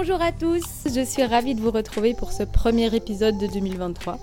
Bonjour à tous, je suis ravie de vous retrouver pour ce premier épisode de 2023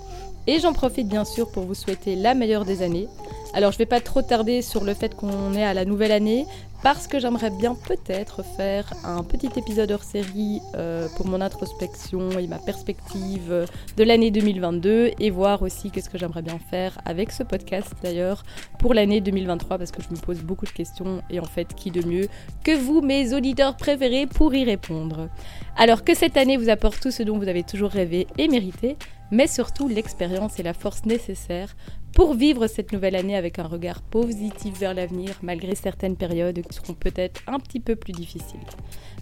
et j'en profite bien sûr pour vous souhaiter la meilleure des années alors je ne vais pas trop tarder sur le fait qu'on est à la nouvelle année parce que j'aimerais bien peut-être faire un petit épisode hors série euh, pour mon introspection et ma perspective de l'année 2022 et voir aussi qu'est-ce que j'aimerais bien faire avec ce podcast d'ailleurs pour l'année 2023 parce que je me pose beaucoup de questions et en fait qui de mieux que vous mes auditeurs préférés pour y répondre. Alors que cette année vous apporte tout ce dont vous avez toujours rêvé et mérité mais surtout l'expérience et la force nécessaires pour vivre cette nouvelle année avec un regard positif vers l'avenir, malgré certaines périodes qui seront peut-être un petit peu plus difficiles.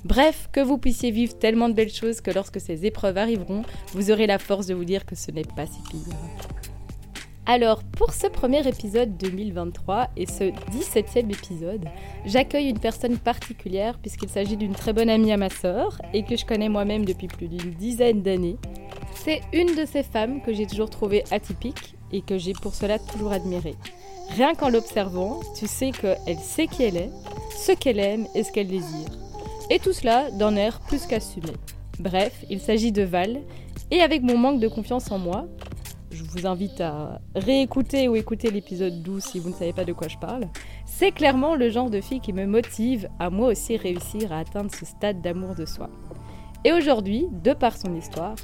Bref, que vous puissiez vivre tellement de belles choses que lorsque ces épreuves arriveront, vous aurez la force de vous dire que ce n'est pas si pire. Alors, pour ce premier épisode 2023 et ce 17e épisode, j'accueille une personne particulière puisqu'il s'agit d'une très bonne amie à ma sœur et que je connais moi-même depuis plus d'une dizaine d'années. C'est une de ces femmes que j'ai toujours trouvée atypique et que j'ai pour cela toujours admiré. Rien qu'en l'observant, tu sais qu'elle sait qui elle est, ce qu'elle aime et ce qu'elle désire. Et tout cela d'un air plus qu'assumé. Bref, il s'agit de Val, et avec mon manque de confiance en moi, je vous invite à réécouter ou écouter l'épisode 12 si vous ne savez pas de quoi je parle, c'est clairement le genre de fille qui me motive à moi aussi réussir à atteindre ce stade d'amour de soi. Et aujourd'hui, de par son histoire,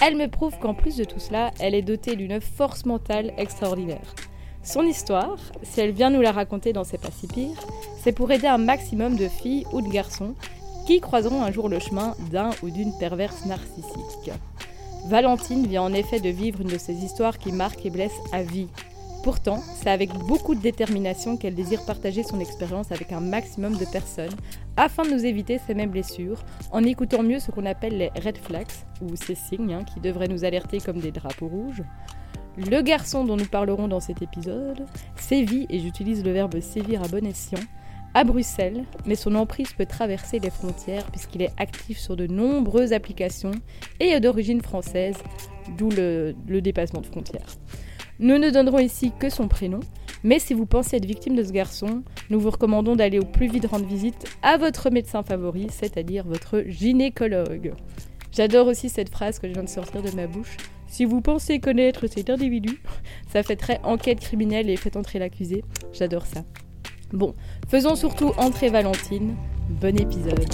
elle me prouve qu'en plus de tout cela, elle est dotée d'une force mentale extraordinaire. Son histoire, si elle vient nous la raconter dans C'est pas si pire, c'est pour aider un maximum de filles ou de garçons qui croiseront un jour le chemin d'un ou d'une perverse narcissique. Valentine vient en effet de vivre une de ces histoires qui marquent et blessent à vie. Pourtant, c'est avec beaucoup de détermination qu'elle désire partager son expérience avec un maximum de personnes afin de nous éviter ces mêmes blessures en écoutant mieux ce qu'on appelle les red flags ou ces signes hein, qui devraient nous alerter comme des drapeaux rouges. Le garçon dont nous parlerons dans cet épisode sévit, et j'utilise le verbe sévir à bon escient, à Bruxelles, mais son emprise peut traverser les frontières puisqu'il est actif sur de nombreuses applications et est d'origine française, d'où le, le dépassement de frontières. Nous ne donnerons ici que son prénom, mais si vous pensez être victime de ce garçon, nous vous recommandons d'aller au plus vite rendre visite à votre médecin favori, c'est-à-dire votre gynécologue. J'adore aussi cette phrase que je viens de sortir de ma bouche. Si vous pensez connaître cet individu, ça fait enquête criminelle et fait entrer l'accusé. J'adore ça. Bon, faisons surtout entrer Valentine. Bon épisode.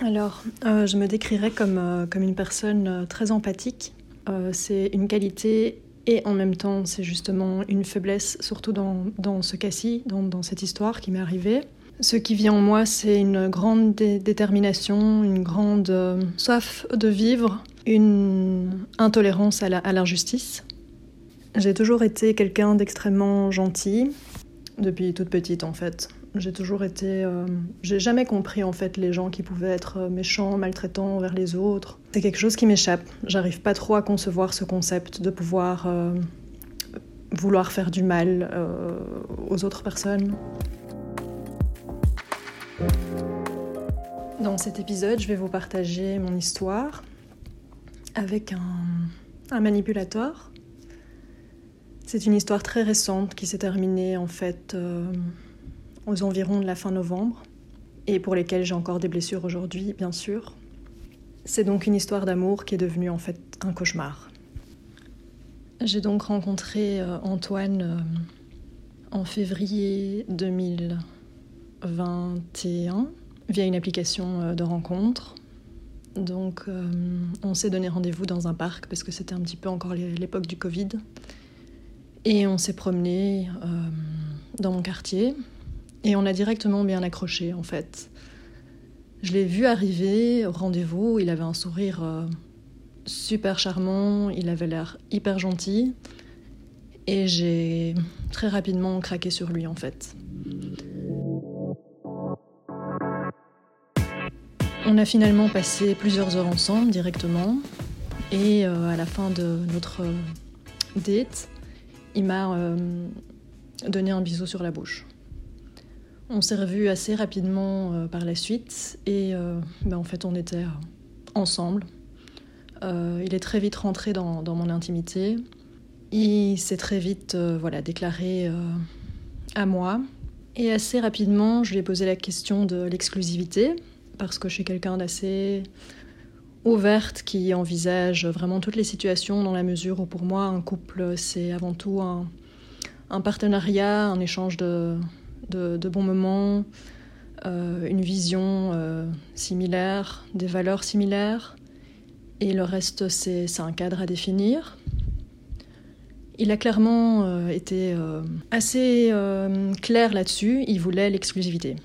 Alors, euh, je me décrirais comme, euh, une personne euh, très empathique euh, c'est une qualité et en même temps c'est justement une faiblesse, surtout dans, dans ce cas-ci, dans, dans, cette histoire qui m'est arrivée. Ce qui vient en moi, c'est une grande détermination, une grande euh, soif de vivre, une intolérance à l'injustice. J'ai toujours été quelqu'un d'extrêmement gentil, depuis toute petite en fait. J'ai toujours été. Euh, j'ai jamais compris en fait les gens qui pouvaient être euh, méchants, maltraitants envers les autres. C'est quelque chose qui m'échappe. J'arrive pas trop à concevoir ce concept de pouvoir euh, vouloir faire du mal aux autres personnes. Dans cet épisode, je vais vous partager mon histoire avec un, un manipulateur. C'est une histoire très récente qui s'est terminée en fait aux environs de la fin novembre, et pour lesquelles j'ai encore des blessures aujourd'hui, bien sûr. C'est donc une histoire d'amour qui est devenue en fait un cauchemar. J'ai donc rencontré euh, Antoine euh, en février 2021 via une application euh, de rencontre. Donc on s'est donné rendez-vous dans un parc parce que c'était un petit peu encore l'époque du Covid. Et on s'est promené dans mon quartier et on a directement bien accroché en fait. Je l'ai vu arriver au rendez-vous, il avait un sourire super charmant, il avait l'air hyper gentil. Et j'ai très rapidement craqué sur lui en fait. On a finalement passé plusieurs heures ensemble directement. Et euh, à la fin de notre date, il m'a euh, donné un bisou sur la bouche. On s'est revus assez rapidement euh, par la suite et ben, en fait on était ensemble euh, il est très vite rentré dans, mon intimité. Il s'est très vite euh, voilà, déclaré euh, à moi. Et assez rapidement, je lui ai posé la question de l'exclusivité, parce que je suis quelqu'un d'assez ouverte qui envisage vraiment toutes les situations dans la mesure où pour moi un couple c'est avant tout un, partenariat, un échange de, bons moments, une vision similaire, des valeurs similaires. Et le reste, c'est un cadre à définir. Il a clairement euh, été euh, assez euh, clair là-dessus, il voulait l'exclusivité.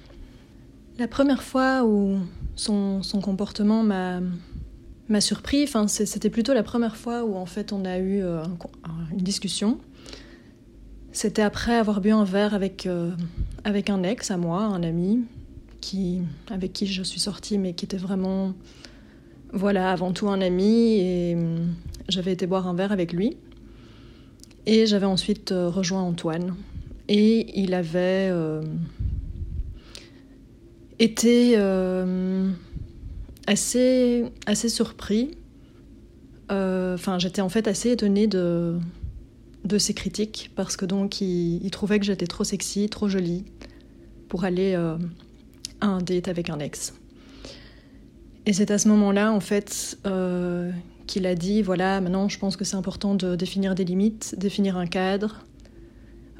La première fois où son, son comportement m'a surpris, c'était plutôt la première fois où en fait on a eu une discussion. C'était après avoir bu un verre avec, avec un ex à moi, un ami, qui, avec qui je suis sortie, mais qui était vraiment voilà, avant tout un ami et hum, j'avais été boire un verre avec lui. Et j'avais ensuite euh, rejoint Antoine. Et il avait euh, été euh, assez, assez surpris. Enfin, j'étais en fait assez étonnée de, de ses critiques parce que donc il, trouvait que j'étais trop sexy, trop jolie pour aller à un date avec un ex. Et c'est à ce moment-là, en fait, euh, qu'il a dit, voilà, maintenant je pense que c'est important de définir des limites, définir un cadre.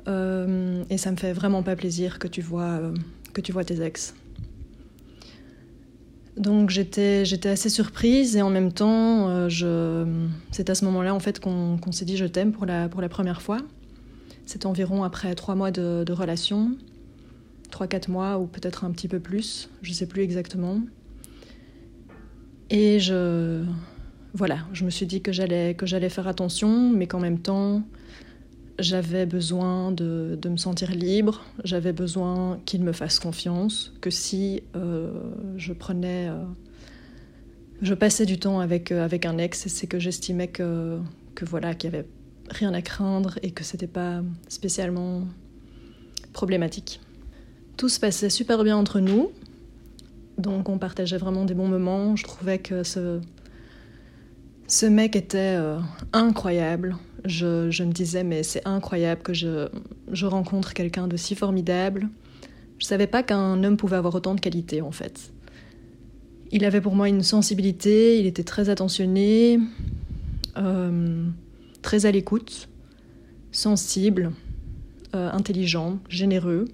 Euh, et ça me fait vraiment pas plaisir que tu vois, euh, que tu vois tes ex. Donc j'étais, j'étais assez surprise et en même temps, je... c'est à ce moment-là en fait qu'on, s'est dit je t'aime pour la, pour la première fois. C'est environ après trois mois de, relation, trois, quatre mois ou peut-être un petit peu plus, je sais plus exactement. Et je, voilà, je me suis dit que j'allais que j'allais faire attention, mais qu'en même temps, j'avais besoin de, de, me sentir libre, j'avais besoin qu'il me fasse confiance, que si euh, je prenais, euh, je passais du temps avec euh, avec un ex, c'est que j'estimais que que voilà qu'il y avait rien à craindre et que c'était pas spécialement problématique. Tout se passait super bien entre nous. Donc on partageait vraiment des bons moments. Je trouvais que ce, ce mec était incroyable. Je, me disais, mais c'est incroyable que je, je rencontre quelqu'un de si formidable. Je savais pas qu'un homme pouvait avoir autant de qualités en fait. Il avait pour moi une sensibilité, il était très attentionné, euh, très à l'écoute, sensible, euh, intelligent, généreux.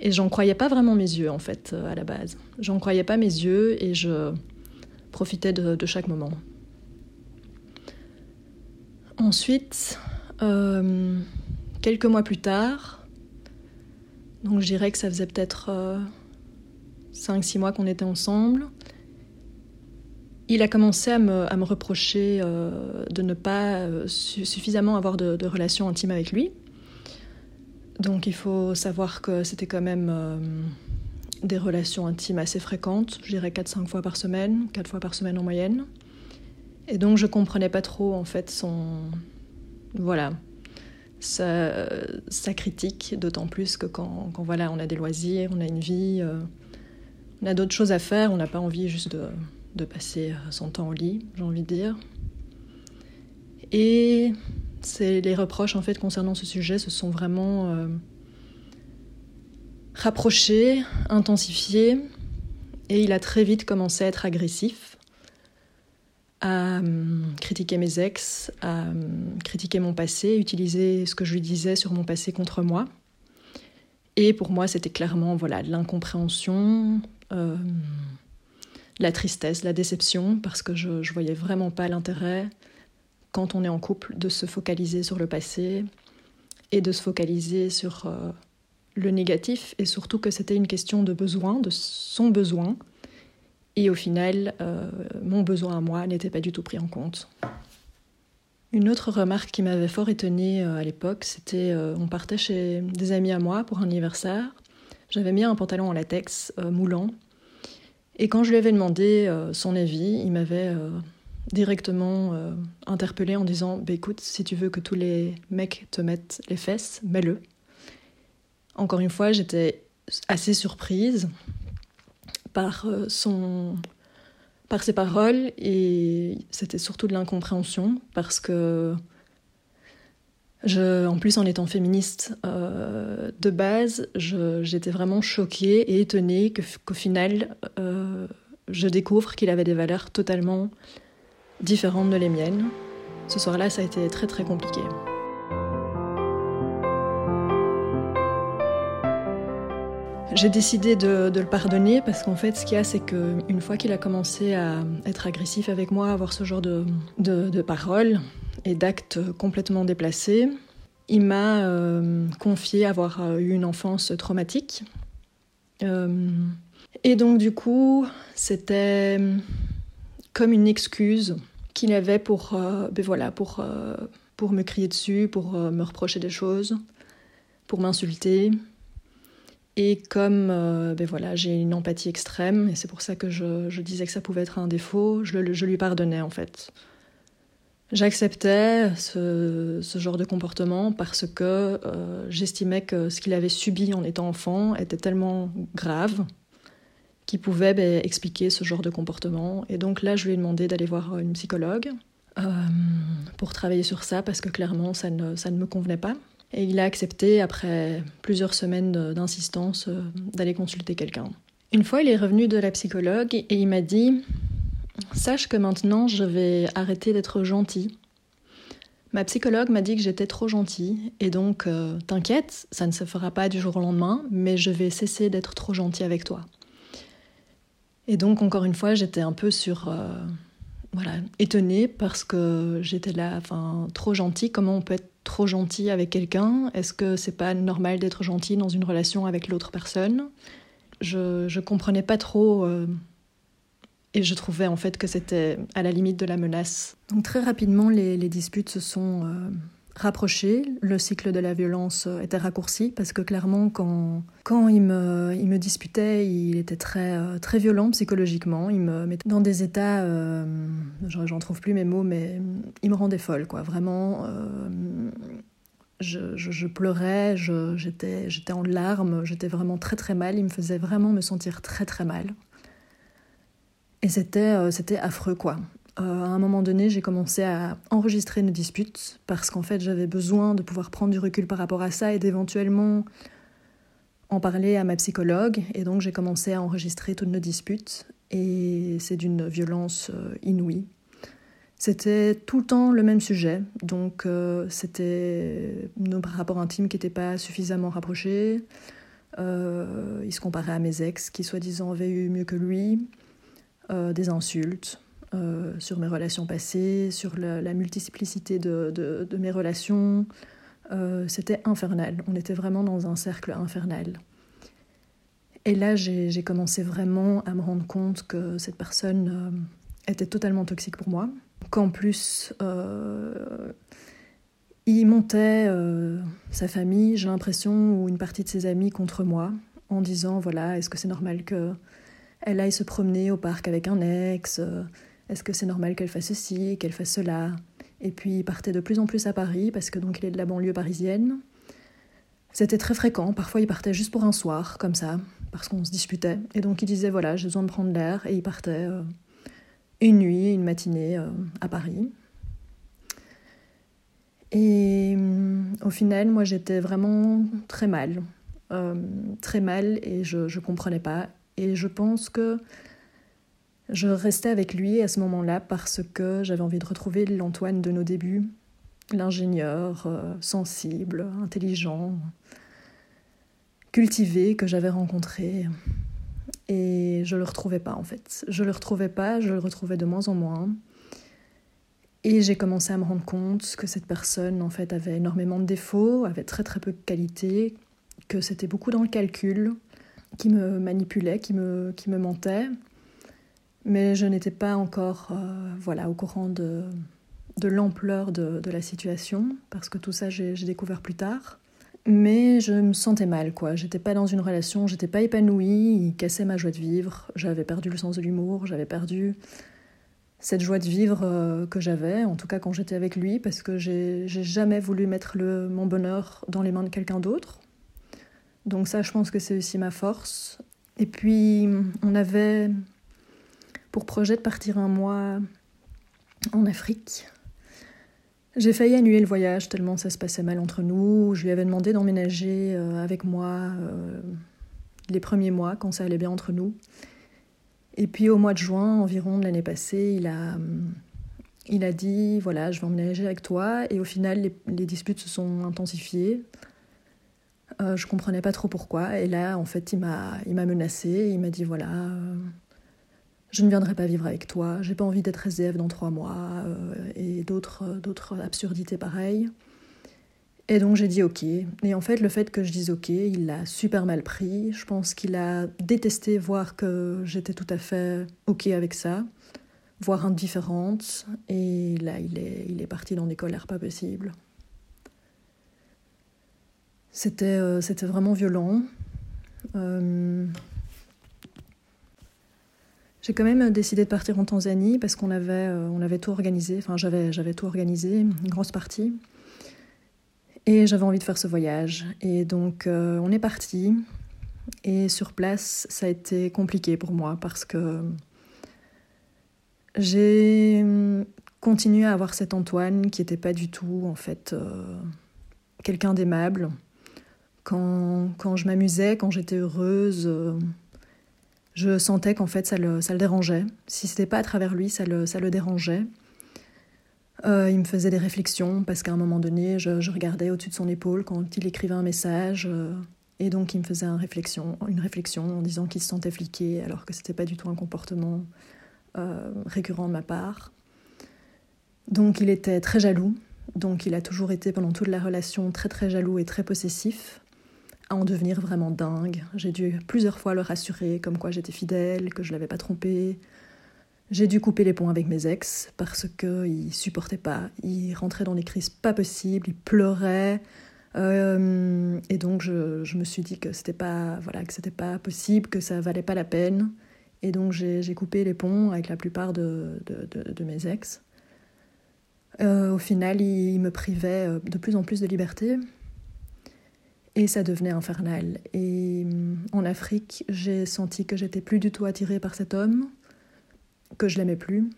Et j'en croyais pas vraiment mes yeux, en fait, euh, à la base. J'en croyais pas mes yeux et je profitais de, chaque moment. Ensuite, euh, quelques mois plus tard, donc je dirais que ça faisait peut-être 5-6 euh, mois qu'on était ensemble, il a commencé à me, à me reprocher de ne pas suffisamment avoir de, de relations intimes avec lui. Donc il faut savoir que c'était quand même euh, des relations intimes assez fréquentes, je dirais 4-5 fois par semaine, 4 fois par semaine en moyenne. Et donc je comprenais pas trop en fait son... Voilà, sa, critique, d'autant plus que quand, voilà, on a des loisirs, on a une vie, euh, on a d'autres choses à faire, on n'a pas envie juste de, passer son temps au lit, j'ai envie de dire. Et c'est les reproches en fait concernant ce sujet se sont vraiment euh, rapprochés, intensifiés, et il a très vite commencé à être agressif, à euh, critiquer mes ex, à euh, critiquer mon passé, utiliser ce que je lui disais sur mon passé contre moi. Et pour moi, c'était clairement voilà l'incompréhension, la tristesse, la déception, parce que je, je voyais vraiment pas l'intérêt, quand on est en couple, de se focaliser sur le passé et de se focaliser sur euh, le négatif, et surtout que c'était une question de besoin, de son besoin. Et au final, euh, mon besoin à moi n'était pas du tout pris en compte. Une autre remarque qui m'avait fort étonnée euh, à l'époque, c'était on partait chez des amis à moi pour un anniversaire. J'avais mis un pantalon en latex moulant et quand je lui avais demandé euh, son avis, il m'avait euh, directement euh, interpellé en disant bah, Écoute, si tu veux que tous les mecs te mettent les fesses, mets-le. Encore une fois, j'étais assez surprise par, son, par ses paroles et c'était surtout de l'incompréhension parce que en plus, en étant féministe euh, de base, j'étais vraiment choquée et étonnée qu'au final, euh, je découvre qu'il avait des valeurs totalement différentes de les miennes. Ce soir-là, ça a été très très compliqué. J'ai décidé de, le pardonner parce qu'en fait, ce qu'il y a, c'est qu'une fois qu'il a commencé à être agressif avec moi, à avoir ce genre de, de paroles, et d'actes complètement déplacés. Il m'a euh, confié avoir euh, eu une enfance traumatique. Euh, et donc du coup, c'était comme une excuse qu'il avait pour, ben voilà, pour, pour me crier dessus, pour me reprocher des choses, pour m'insulter. Et comme ben voilà, j'ai une empathie extrême, et c'est pour ça que je, disais que ça pouvait être un défaut, je, je lui pardonnais en fait. J'acceptais ce, genre de comportement parce que euh, j'estimais que ce qu'il avait subi en étant enfant était tellement grave qu'il pouvait ben, expliquer ce genre de comportement. Et donc là, je lui ai demandé d'aller voir une psychologue euh, pour travailler sur ça parce que clairement, ça ne, ça ne me convenait pas. Et il a accepté, après plusieurs semaines d'insistance, euh, d'aller consulter quelqu'un. Une fois, il est revenu de la psychologue et il m'a dit Sache que maintenant, je vais arrêter d'être gentil. Ma psychologue m'a dit que j'étais trop gentille, et donc, euh, t'inquiète, ça ne se fera pas du jour au lendemain, mais je vais cesser d'être trop gentil avec toi. Et donc, encore une fois, j'étais un peu sur. Euh, voilà, étonnée parce que j'étais là, enfin, trop gentille. Comment on peut être trop gentil avec quelqu'un? Est-ce que c'est pas normal d'être gentil dans une relation avec l'autre personne? Je, je comprenais pas trop. Euh, et je trouvais en fait que c'était à la limite de la menace. Donc très rapidement, les, disputes se sont euh, rapprochées. Le cycle de la violence euh, était raccourci parce que clairement, quand, quand il, me, il me disputait, il était très, euh, très violent psychologiquement. Il me mettait dans des états, j'en trouve plus mes mots, mais il me rendait folle, quoi. Vraiment. Je, pleurais, j'étais en larmes, j'étais vraiment très très mal, il me faisait vraiment me sentir très très mal. Et c'était, euh, c'était affreux, quoi. Euh, à un moment donné, j'ai commencé à enregistrer nos disputes parce qu'en fait, j'avais besoin de pouvoir prendre du recul par rapport à ça et d'éventuellement en parler à ma psychologue. Et donc, j'ai commencé à enregistrer toutes nos disputes. Et c'est d'une violence euh, inouïe. C'était tout le temps le même sujet. Donc, c'était nos rapports intimes qui n'étaient pas suffisamment rapprochés. il se comparait à mes ex qui, soi-disant, avaient eu mieux que lui. Euh, des insultes euh, sur mes relations passées, sur la, multiplicité de, de, mes relations. Euh, c'était infernal. On était vraiment dans un cercle infernal. Et là, j'ai commencé vraiment à me rendre compte que cette personne était totalement toxique pour moi. Qu'en plus, il montait sa famille, j'ai l'impression, ou une partie de ses amis contre moi, en disant voilà, est-ce que c'est normal que elle aille se promener au parc avec un ex, euh, est-ce que c'est normal qu'elle fasse ceci, qu'elle fasse cela? Et puis il partait de plus en plus à Paris parce que donc il est de la banlieue parisienne. C'était très fréquent, parfois il partait juste pour un soir, comme ça, parce qu'on se disputait. Et donc il disait voilà, j'ai besoin de prendre l'air, et il partait euh, une nuit, une matinée euh, à Paris. Et au final, moi j'étais vraiment très mal, très mal, et je ne comprenais pas. Et je pense que je restais avec lui à ce moment-là parce que j'avais envie de retrouver l'Antoine de nos débuts, l'ingénieur euh, sensible, intelligent, cultivé que j'avais rencontré. et je le retrouvais pas en fait. Je le retrouvais pas, je le retrouvais de moins en moins. Et j'ai commencé à me rendre compte que cette personne en fait avait énormément de défauts, avait très très peu de qualités, que c'était beaucoup dans le calcul, qui me manipulait, qui qui me mentait. Mais je n'étais pas encore euh, voilà, au courant de, de l'ampleur de, de, la situation, parce que tout ça j'ai découvert plus tard. Mais je me sentais mal, quoi. J'étais pas dans une relation, j'étais pas épanouie, il cassait ma joie de vivre, j'avais perdu le sens de l'humour, j'avais perdu cette joie de vivre euh, que j'avais, en tout cas quand j'étais avec lui, parce que j'ai jamais voulu mettre le, mon bonheur dans les mains de quelqu'un d'autre. Donc ça, je pense que c'est aussi ma force. Et puis, on avait pour projet de partir un mois en Afrique. J'ai failli annuler le voyage tellement ça se passait mal entre nous. Je lui avais demandé d'emménager euh, avec moi euh, les premiers mois quand ça allait bien entre nous. Et puis au mois de juin environ de l'année passée, il a, il a dit voilà, je vais emménager avec toi. Et au final, les, disputes se sont intensifiées. Euh, je comprenais pas trop pourquoi. Et là, en fait, il m'a, il m'a menacé. Il m'a dit voilà, euh, je ne viendrai pas vivre avec toi. J'ai pas envie d'être SDF dans trois mois euh, et d'autres, d'autres absurdités pareilles. Et donc j'ai dit ok. Et en fait, le fait que je dise ok, il l'a super mal pris. Je pense qu'il a détesté voir que j'étais tout à fait ok avec ça, voire indifférente. Et là, il est, il est parti dans des colères pas possibles. C'était, euh, c'était vraiment violent. Euh, j'ai quand même décidé de partir en Tanzanie parce qu'on avait, euh, on avait tout organisé. Enfin, j'avais, j'avais tout organisé, une grosse partie. Et j'avais envie de faire ce voyage. Et donc, euh, on est parti. Et sur place, ça a été compliqué pour moi parce que j'ai continué à avoir cet Antoine qui n'était pas du tout, en fait, euh, quelqu'un d'aimable. Quand, quand, je m'amusais, quand j'étais heureuse, euh, je sentais qu'en fait, ça le, dérangeait. Si c'était pas à travers lui, ça le, dérangeait. Euh, il me faisait des réflexions parce qu'à un moment donné, je, regardais au-dessus de son épaule quand il écrivait un message. Euh, et donc, il me faisait une réflexion en disant qu'il se sentait fliqué alors que c'était pas du tout un comportement euh, récurrent de ma part. Donc, il était très jaloux. Donc, il a toujours été pendant toute la relation très très jaloux et très possessif à en devenir vraiment dingue. J'ai dû plusieurs fois le rassurer comme quoi j'étais fidèle, que je l'avais pas trompé, j'ai dû couper les ponts avec mes ex parce qu'ils supportaient pas. Ils rentraient dans des crises pas possibles, ils pleuraient. Euh, et donc je, me suis dit que c'était pas voilà que c'était pas possible, que ça valait pas la peine. Et donc j'ai coupé les ponts avec la plupart de, mes ex. Euh, au final, ils il me privaient euh, de plus en plus de liberté. Et ça devenait infernal. Et en Afrique, j'ai senti que j'étais plus du tout attirée par cet homme que je l'aimais plus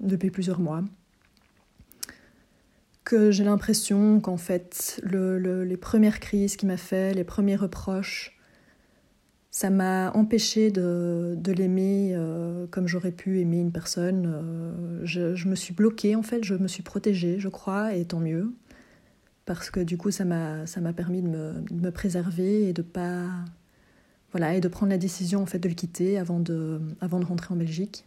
depuis plusieurs mois, que j'ai l'impression qu'en fait le, le, les premières crises qu'il m'a fait, les premiers reproches, ça m'a empêché de, de l'aimer euh, comme j'aurais pu aimer une personne. Euh, je, je, me suis bloquée en fait, je me suis protégée, je crois, et tant mieux, parce que du coup ça m'a ça m'a permis de me, de me préserver et de pas voilà et de prendre la décision en fait de le quitter avant de avant de rentrer en Belgique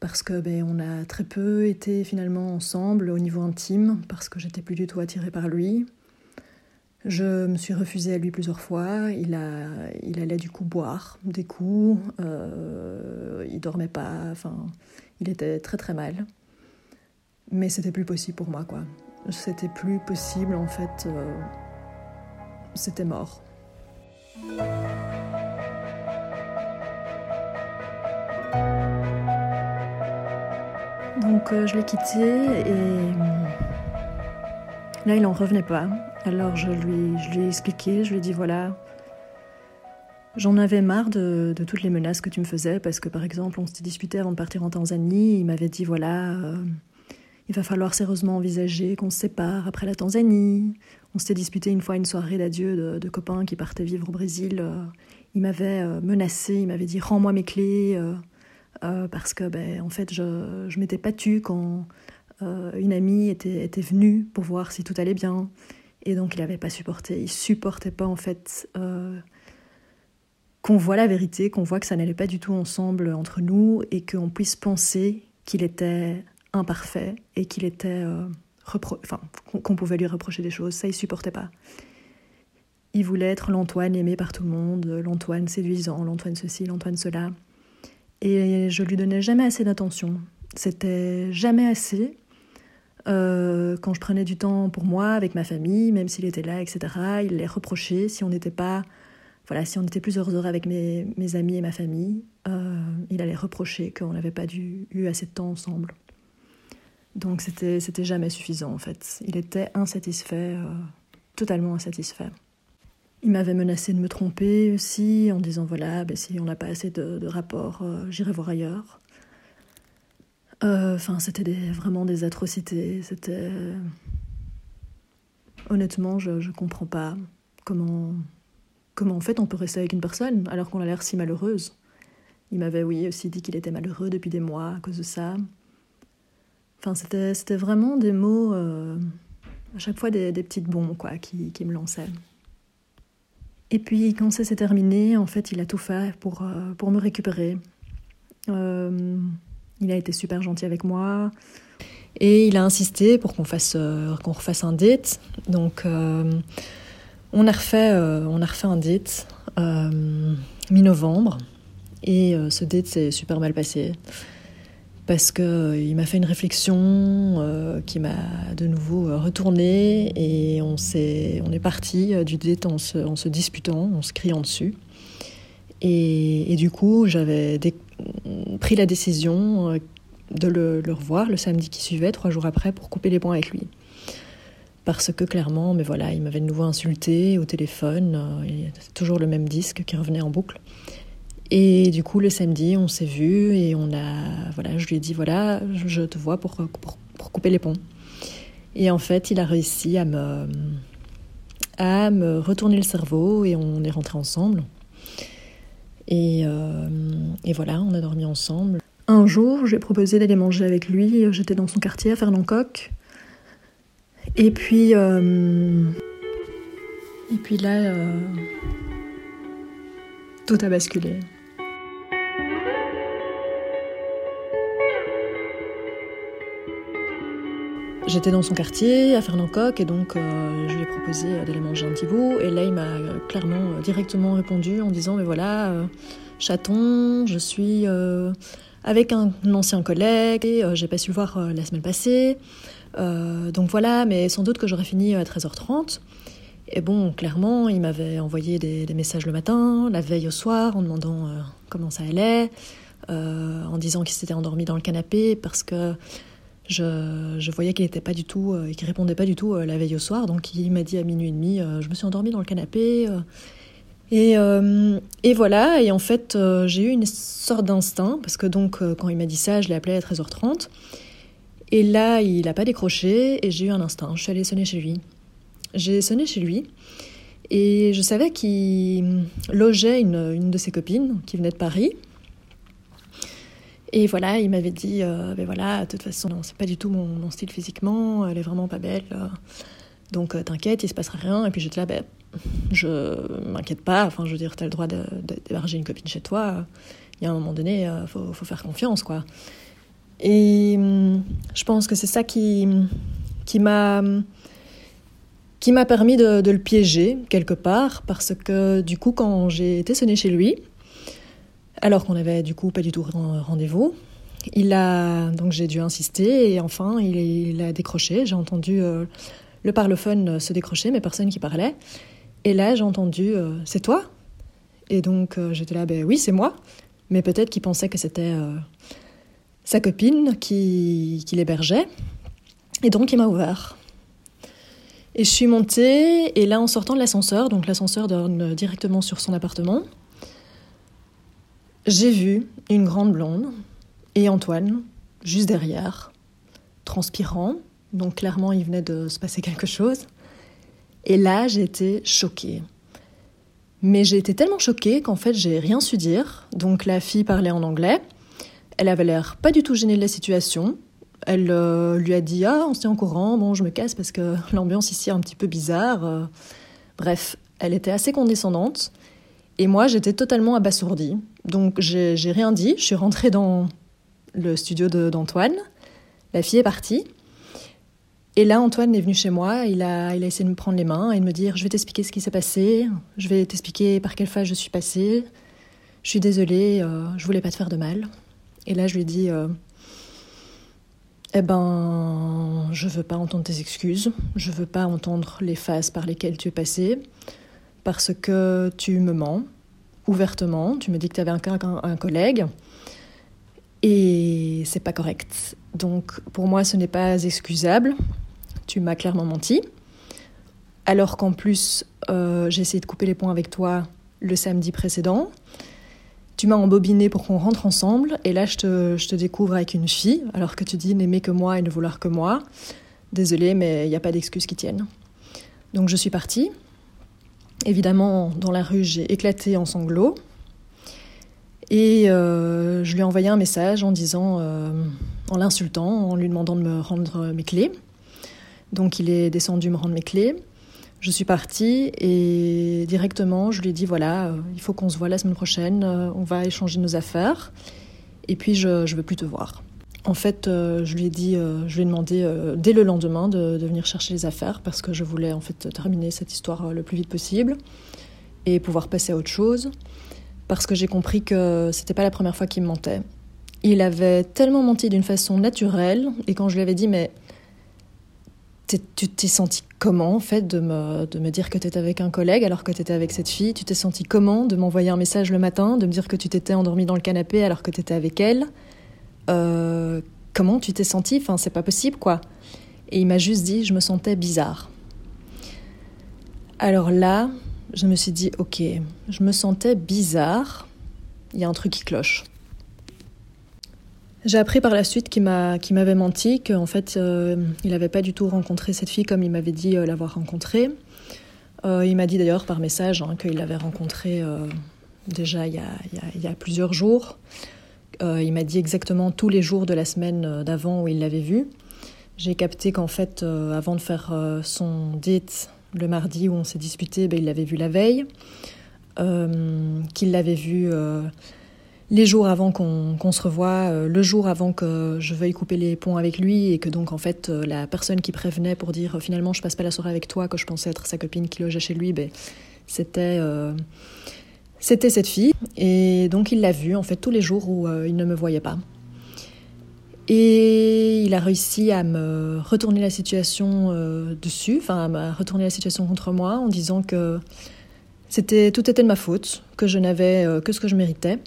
parce que ben, on a très peu été finalement ensemble au niveau intime, parce que j'étais plus du tout attirée par lui. Je me suis refusée à lui plusieurs fois. Il, a, il allait du coup boire des coups. Euh, il dormait pas. Enfin, il était très très mal. Mais c'était plus possible pour moi, quoi. C'était plus possible, en fait. Euh, c'était mort. Donc euh, je l'ai quitté et euh, là il en revenait pas. Alors je lui, je ai expliqué, je lui ai dit voilà, j'en avais marre de, toutes les menaces que tu me faisais parce que par exemple on s'était disputé avant de partir en Tanzanie, il m'avait dit voilà, il va falloir sérieusement envisager qu'on se sépare après la Tanzanie. On s'était disputé une fois une soirée d'adieu de, copains qui partaient vivre au Brésil. il m'avait menacé, il m'avait dit rends-moi mes clés. Euh, parce que ben, en fait je, m'étais pas tue quand euh, une amie était, était venue pour voir si tout allait bien et donc il n'avait pas supporté il supportait pas en fait euh, qu'on voit la vérité, qu'on voit que ça n'allait pas du tout ensemble entre nous et qu'on puisse penser qu'il était imparfait et qu'il était euh, enfin qu'on pouvait lui reprocher des choses, ça il supportait pas. Il voulait être l'Antoine aimé par tout le monde, l'Antoine séduisant, l'Antoine ceci, l'Antoine cela. Et je lui donnais jamais assez d'attention. C'était jamais assez. Euh, quand je prenais du temps pour moi, avec ma famille, même s'il était là, etc., il les reprochait si on n'était pas, voilà, si on était plus heureux avec mes, mes, amis et ma famille, euh, il allait reprocher qu'on n'avait pas dû, eu assez de temps ensemble. Donc c'était, jamais suffisant en fait. Il était insatisfait, euh, totalement insatisfait. Il m'avait menacé de me tromper aussi en disant voilà, ben, si on n'a pas assez de, rapports, j'irai voir ailleurs. Euh, enfin, c'était vraiment des atrocités. C'était. Honnêtement, je, je comprends pas comment. Comment en fait on peut rester avec une personne alors qu'on a l'air si malheureuse. Il m'avait, oui, aussi dit qu'il était malheureux depuis des mois à cause de ça. Enfin, c'était, vraiment des mots, euh, à chaque fois des, des, petites bombes, quoi, qui, qui me lançaient. Et puis, quand ça s'est terminé, en fait, il a tout fait pour, euh, pour me récupérer. Euh, il a été super gentil avec moi. Et il a insisté pour qu'on qu'on refasse un date. Donc on a refait on a refait un date mi-novembre et ce date s'est super mal passé parce que il m'a fait une réflexion qui m'a de nouveau retourné et on s'est on est parti du date en se, en se disputant, en se criant dessus. Et, du coup, j'avais pris la décision euh, de le, revoir le samedi qui suivait, trois jours après, pour couper les points avec lui. Parce que clairement, mais voilà, il m'avait de nouveau insulté au téléphone, euh, toujours le même disque qui revenait en boucle. Et du coup, le samedi, on s'est vu et on a, voilà, je lui ai dit voilà, je te vois pour, pour, pour couper les ponts. Et en fait, il a réussi à me, à me retourner le cerveau et on est rentré ensemble. Et, euh, et, voilà, on a dormi ensemble. Un jour, j'ai proposé d'aller manger avec lui. J'étais dans son quartier à Fernand-Coq. Et puis, euh, et puis là, euh, tout a basculé. J'étais dans son quartier à Fernand-Coq et donc euh, je lui ai proposé d'aller manger un petit bout. Et là, il m'a clairement euh, directement répondu en disant Mais voilà, euh, chaton, je suis euh, avec un, ancien collègue et euh, j'ai pas su le voir la semaine passée. donc voilà, mais sans doute que j'aurais fini à 13h30. Et bon, clairement, il m'avait envoyé des, messages le matin, la veille au soir, en demandant comment ça allait, en disant qu'il s'était endormi dans le canapé parce que je, voyais qu'il n'était pas du tout, euh, qu'il répondait pas du tout euh, la veille au soir. Donc il m'a dit à minuit et demi, euh, je me suis endormie dans le canapé. Euh, et, et, voilà, et en fait, j'ai eu une sorte d'instinct, parce que donc, quand il m'a dit ça, je l'ai appelé à 13h30. Et là, il n'a pas décroché, et j'ai eu un instinct. Je suis allée sonner chez lui. J'ai sonné chez lui, et je savais qu'il logeait une, une de ses copines qui venait de Paris. Et voilà, il m'avait dit, euh, ben voilà, de toute façon, non, c'est pas du tout mon, style physiquement, elle est vraiment pas belle. Euh, donc euh, t'inquiète, il se passera rien. Et puis j'étais là, ben, je m'inquiète pas, enfin, je veux dire, t'as le droit d'héberger une copine chez toi. Il y a un moment donné, faut, faut, faire confiance, quoi. Et je pense que c'est ça qui, qui m'a qui m'a permis de, de, le piéger quelque part, parce que du coup, quand j'ai été sonnée chez lui, alors qu'on avait du coup pas du tout rendez-vous. Il a donc j'ai dû insister et enfin il, a décroché. J'ai entendu euh, le parlophone se décrocher, mais personne qui parlait. Et là j'ai entendu euh, c'est toi? Et donc euh, j'étais là ben oui c'est moi. Mais peut-être qu'il pensait que c'était euh, sa copine qui l'hébergeait. Et donc il m'a ouvert. Et je suis montée et là en sortant de l'ascenseur, donc l'ascenseur donne directement sur son appartement. J'ai vu une grande blonde et Antoine juste derrière, transpirant, donc clairement il venait de se passer quelque chose. Et là, été choquée. Mais j'ai été tellement choquée qu'en fait, j'ai rien su dire. Donc la fille parlait en anglais. Elle avait l'air pas du tout gênée de la situation. Elle euh, lui a dit Ah, on se en courant, bon, je me casse parce que l'ambiance ici est un petit peu bizarre. Euh, bref, elle était assez condescendante. Et moi, j'étais totalement abasourdie. Donc, j'ai rien dit. Je suis rentrée dans le studio d'Antoine. La fille est partie. Et là, Antoine est venu chez moi, il a, il a essayé de me prendre les mains et de me dire Je vais t'expliquer ce qui s'est passé, je vais t'expliquer par quelle phase je suis passée. Je suis désolée, euh, je voulais pas te faire de mal. Et là, je lui ai dit euh, Eh ben, je veux pas entendre tes excuses, je veux pas entendre les phases par lesquelles tu es passée, parce que tu me mens ouvertement. Tu me dis que tu avais un, collègue. Et c'est pas correct. Donc pour moi, ce n'est pas excusable tu m'as clairement menti. Alors qu'en plus, euh, j'ai essayé de couper les ponts avec toi le samedi précédent. Tu m'as embobiné pour qu'on rentre ensemble, et là je te, je te, découvre avec une fille, alors que tu dis n'aimer que moi et ne vouloir que moi. Désolée, mais il n'y a pas d'excuses qui tiennent. Donc je suis partie. Évidemment, dans la rue, j'ai éclaté en sanglots. Et euh, je lui ai envoyé un message en disant, euh, en l'insultant, en lui demandant de me rendre mes clés. Donc il est descendu me rendre mes clés. Je suis partie et directement, je lui ai dit voilà, euh, il faut qu'on se voit la semaine prochaine, on va échanger nos affaires. Et puis je ne veux plus te voir. En fait, euh, je lui ai dit, je lui ai demandé dès le lendemain de, venir chercher les affaires parce que je voulais en fait terminer cette histoire le plus vite possible et pouvoir passer à autre chose. Parce que j'ai compris que c'était pas la première fois qu'il me mentait. Il avait tellement menti d'une façon naturelle et quand je lui avais dit mais tu t'es senti comment en fait de me, de me dire que tu étais avec un collègue alors que tu étais avec cette fille? Tu t'es senti comment de m'envoyer un message le matin, de me dire que tu t'étais endormi dans le canapé alors que tu étais avec elle? Euh, Comment tu t'es senti c'est pas possible quoi. Et il m'a juste dit, je me sentais bizarre. Alors là, je me suis dit, ok, je me sentais bizarre, il y a un truc qui cloche. J'ai appris par la suite qu'il m'avait menti, qu'en fait, euh, il n'avait pas du tout rencontré cette fille comme il m'avait dit euh, l'avoir rencontrée. Il m'a dit d'ailleurs par message hein, qu'il l'avait rencontrée déjà il y, a, plusieurs jours. Il m'a dit exactement tous les jours de la semaine d'avant où il l'avait vue. J'ai capté qu'en fait, avant de faire son date le mardi où on s'est disputé, ben, il l'avait vue la veille. qu'il l'avait vue les jours avant qu'on se revoie, euh, le jour avant que je veuille couper les ponts avec lui et que donc en fait euh, la personne qui prévenait pour dire euh, finalement je passe pas la soirée avec toi, que je pensais être sa copine qui logeait chez lui, ben, c'était c'était cette fille et donc il l'a vue en fait tous les jours où il ne me voyait pas. Et il a réussi à me retourner la situation dessus, enfin à retourner la situation contre moi en disant que c'était tout était de ma faute, que je n'avais que ce que je méritais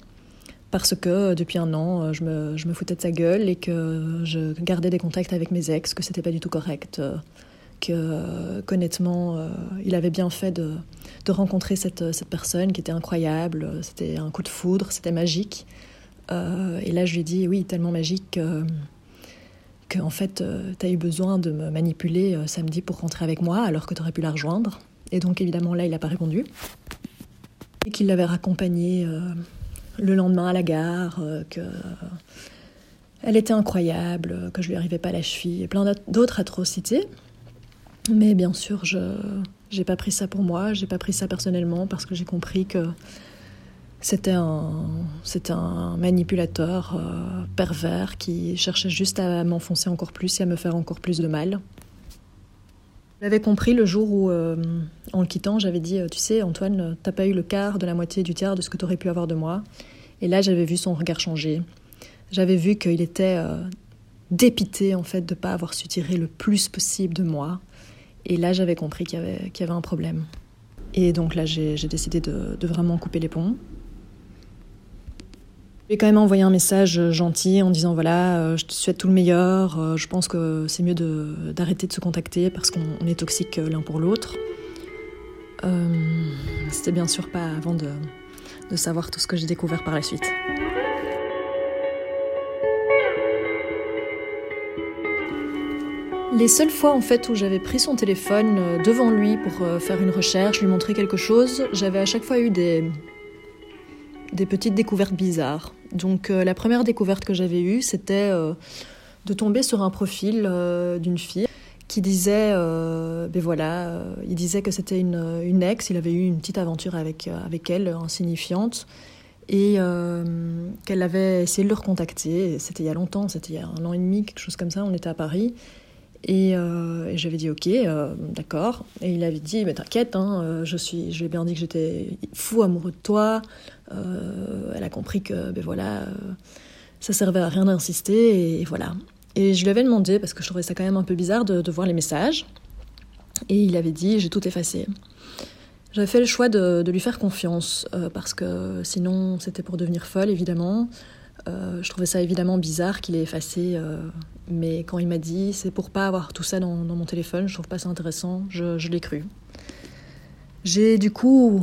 parce que euh, depuis un an, euh, je me, je me, foutais de sa gueule et que je gardais des contacts avec mes ex, que c'était pas du tout correct, euh, qu'honnêtement, il avait bien fait de, rencontrer cette, cette, personne qui était incroyable, c'était un coup de foudre, c'était magique. et là, je lui ai dit, oui, tellement magique que, en fait, tu as eu besoin de me manipuler samedi pour rentrer avec moi alors que tu aurais pu la rejoindre. Et donc, évidemment, là, il n'a pas répondu. Et qu'il l'avait raccompagnée le lendemain à la gare, euh, que elle était incroyable, que je lui arrivais pas à la cheville, et plein d'autres atrocités. Mais bien sûr, je n'ai pas pris ça pour moi, j'ai pas pris ça personnellement parce que j'ai compris que c'était un, c'était un manipulateur euh, pervers qui cherchait juste à m'enfoncer encore plus et à me faire encore plus de mal. J'avais compris le jour où, euh, en le quittant, j'avais dit, tu sais, Antoine, t'as pas eu le quart de la moitié du tiers de ce que tu aurais pu avoir de moi. Et là, j'avais vu son regard changer. J'avais vu qu'il était euh, dépité en fait de pas avoir su tirer le plus possible de moi. Et là, j'avais compris qu'il y, avait, un problème. Et donc là, j'ai décidé de, vraiment couper les ponts. J'ai quand même envoyé un message gentil en disant voilà, euh, je te souhaite tout le meilleur. Euh, je pense que c'est mieux d'arrêter de, se contacter parce qu'on est toxiques l'un pour l'autre. C'était bien sûr pas avant de savoir tout ce que j'ai découvert par la suite. Les seules fois en fait où j'avais pris son téléphone euh, devant lui pour euh, faire une recherche, lui montrer quelque chose, j'avais à chaque fois eu des, des petites découvertes bizarres. Donc euh, la première découverte que j'avais eue, c'était de tomber sur un profil d'une fille qui disait, ben voilà, il disait que c'était une, une, ex, il avait eu une petite aventure avec, avec elle, insignifiante, et qu'elle avait essayé de le recontacter. C'était il y a longtemps, c'était il y a un an et demi, quelque chose comme ça, on était à Paris. Et, j'avais dit ok, d'accord. Et il avait dit mais t'inquiète, hein, je suis, je lui ai bien dit que j'étais fou amoureux de toi. elle a compris que ben voilà, ça servait à rien d'insister et, voilà. Et je lui avais demandé, parce que je trouvais ça quand même un peu bizarre de, voir les messages, et il avait dit j'ai tout effacé. J'avais fait le choix de, lui faire confiance, euh, parce que sinon c'était pour devenir folle, évidemment. Euh, je trouvais ça évidemment bizarre qu'il ait effacé, euh, mais quand il m'a dit c'est pour pas avoir tout ça dans, mon téléphone, je trouve pas ça intéressant, je, l'ai cru. J'ai du coup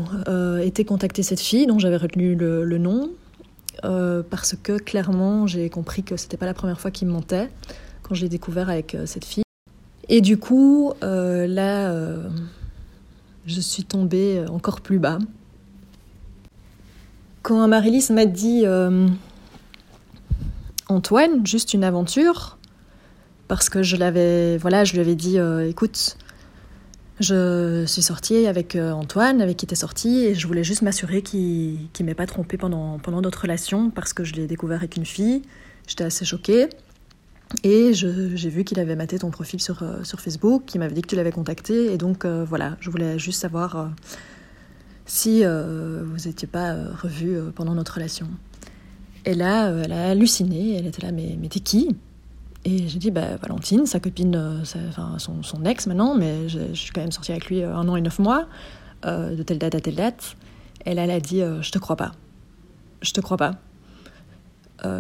été contacter cette fille dont j'avais retenu le nom, euh, parce que clairement j'ai compris que c'était pas la première fois qu'il me mentait quand je l'ai découvert avec euh, cette fille. Et du coup, euh, là, je suis tombée encore plus bas. Quand Marilys m'a dit Antoine, juste une aventure, parce que je l'avais, voilà, je lui avais dit, écoute, je suis sortie avec euh, Antoine, avec qui était sorti, et je voulais juste m'assurer qu'il ne m'ait pas trompé pendant, pendant notre relation, parce que je l'ai découvert avec une fille. J'étais assez choquée. Et j'ai vu qu'il avait maté ton profil sur, euh, sur Facebook, qu'il m'avait dit que tu l'avais contacté, et donc euh, voilà, je voulais juste savoir si vous n'étiez pas revus pendant notre relation. Et là, elle a halluciné, elle était là, mais, t'es qui? Et j'ai dit, bah, Valentine, sa copine, euh, son, ex maintenant, mais je, suis quand même sortie avec lui euh, un an et neuf mois, euh, de telle date à telle date. Et là, elle a dit, je te crois pas. Je te crois pas.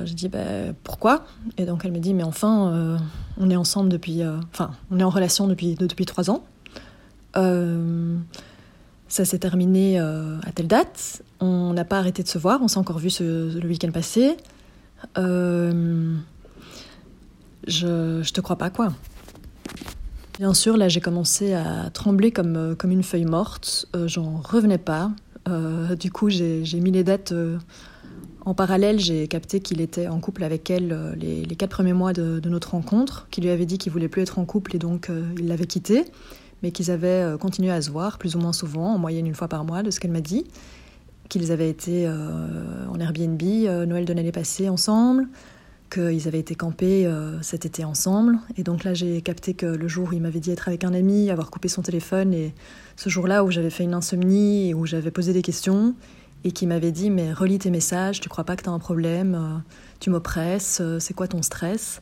j'ai dit, bah, pourquoi? Et donc elle me dit, mais enfin, on est ensemble depuis. Enfin, on est en relation depuis, depuis trois ans. ça s'est terminé à telle date. On n'a pas arrêté de se voir. On s'est encore vu le week-end passé. Euh, je, je te crois pas quoi. Bien sûr, là j'ai commencé à trembler comme, euh, comme une feuille morte, euh, j'en revenais pas. Euh, du coup, j'ai mis les dates en parallèle, j'ai capté qu'il était en couple avec elle les, les quatre premiers mois de, de notre rencontre, qu'il lui avait dit qu'il voulait plus être en couple et donc il l'avait quitté, mais qu'ils avaient continué à se voir plus ou moins souvent, en moyenne une fois par mois, de ce qu'elle m'a dit, qu'ils avaient été en Airbnb Noël de l'année passée ensemble, qu'ils avaient été campés euh, cet été ensemble. Et donc là, j'ai capté que le jour où il m'avait dit être avec un ami, avoir coupé son téléphone, et ce jour-là où j'avais fait une insomnie où j'avais posé des questions, et qui m'avait dit Mais relis tes messages, tu crois pas que tu as un problème, euh, tu m'oppresses, euh, c'est quoi ton stress?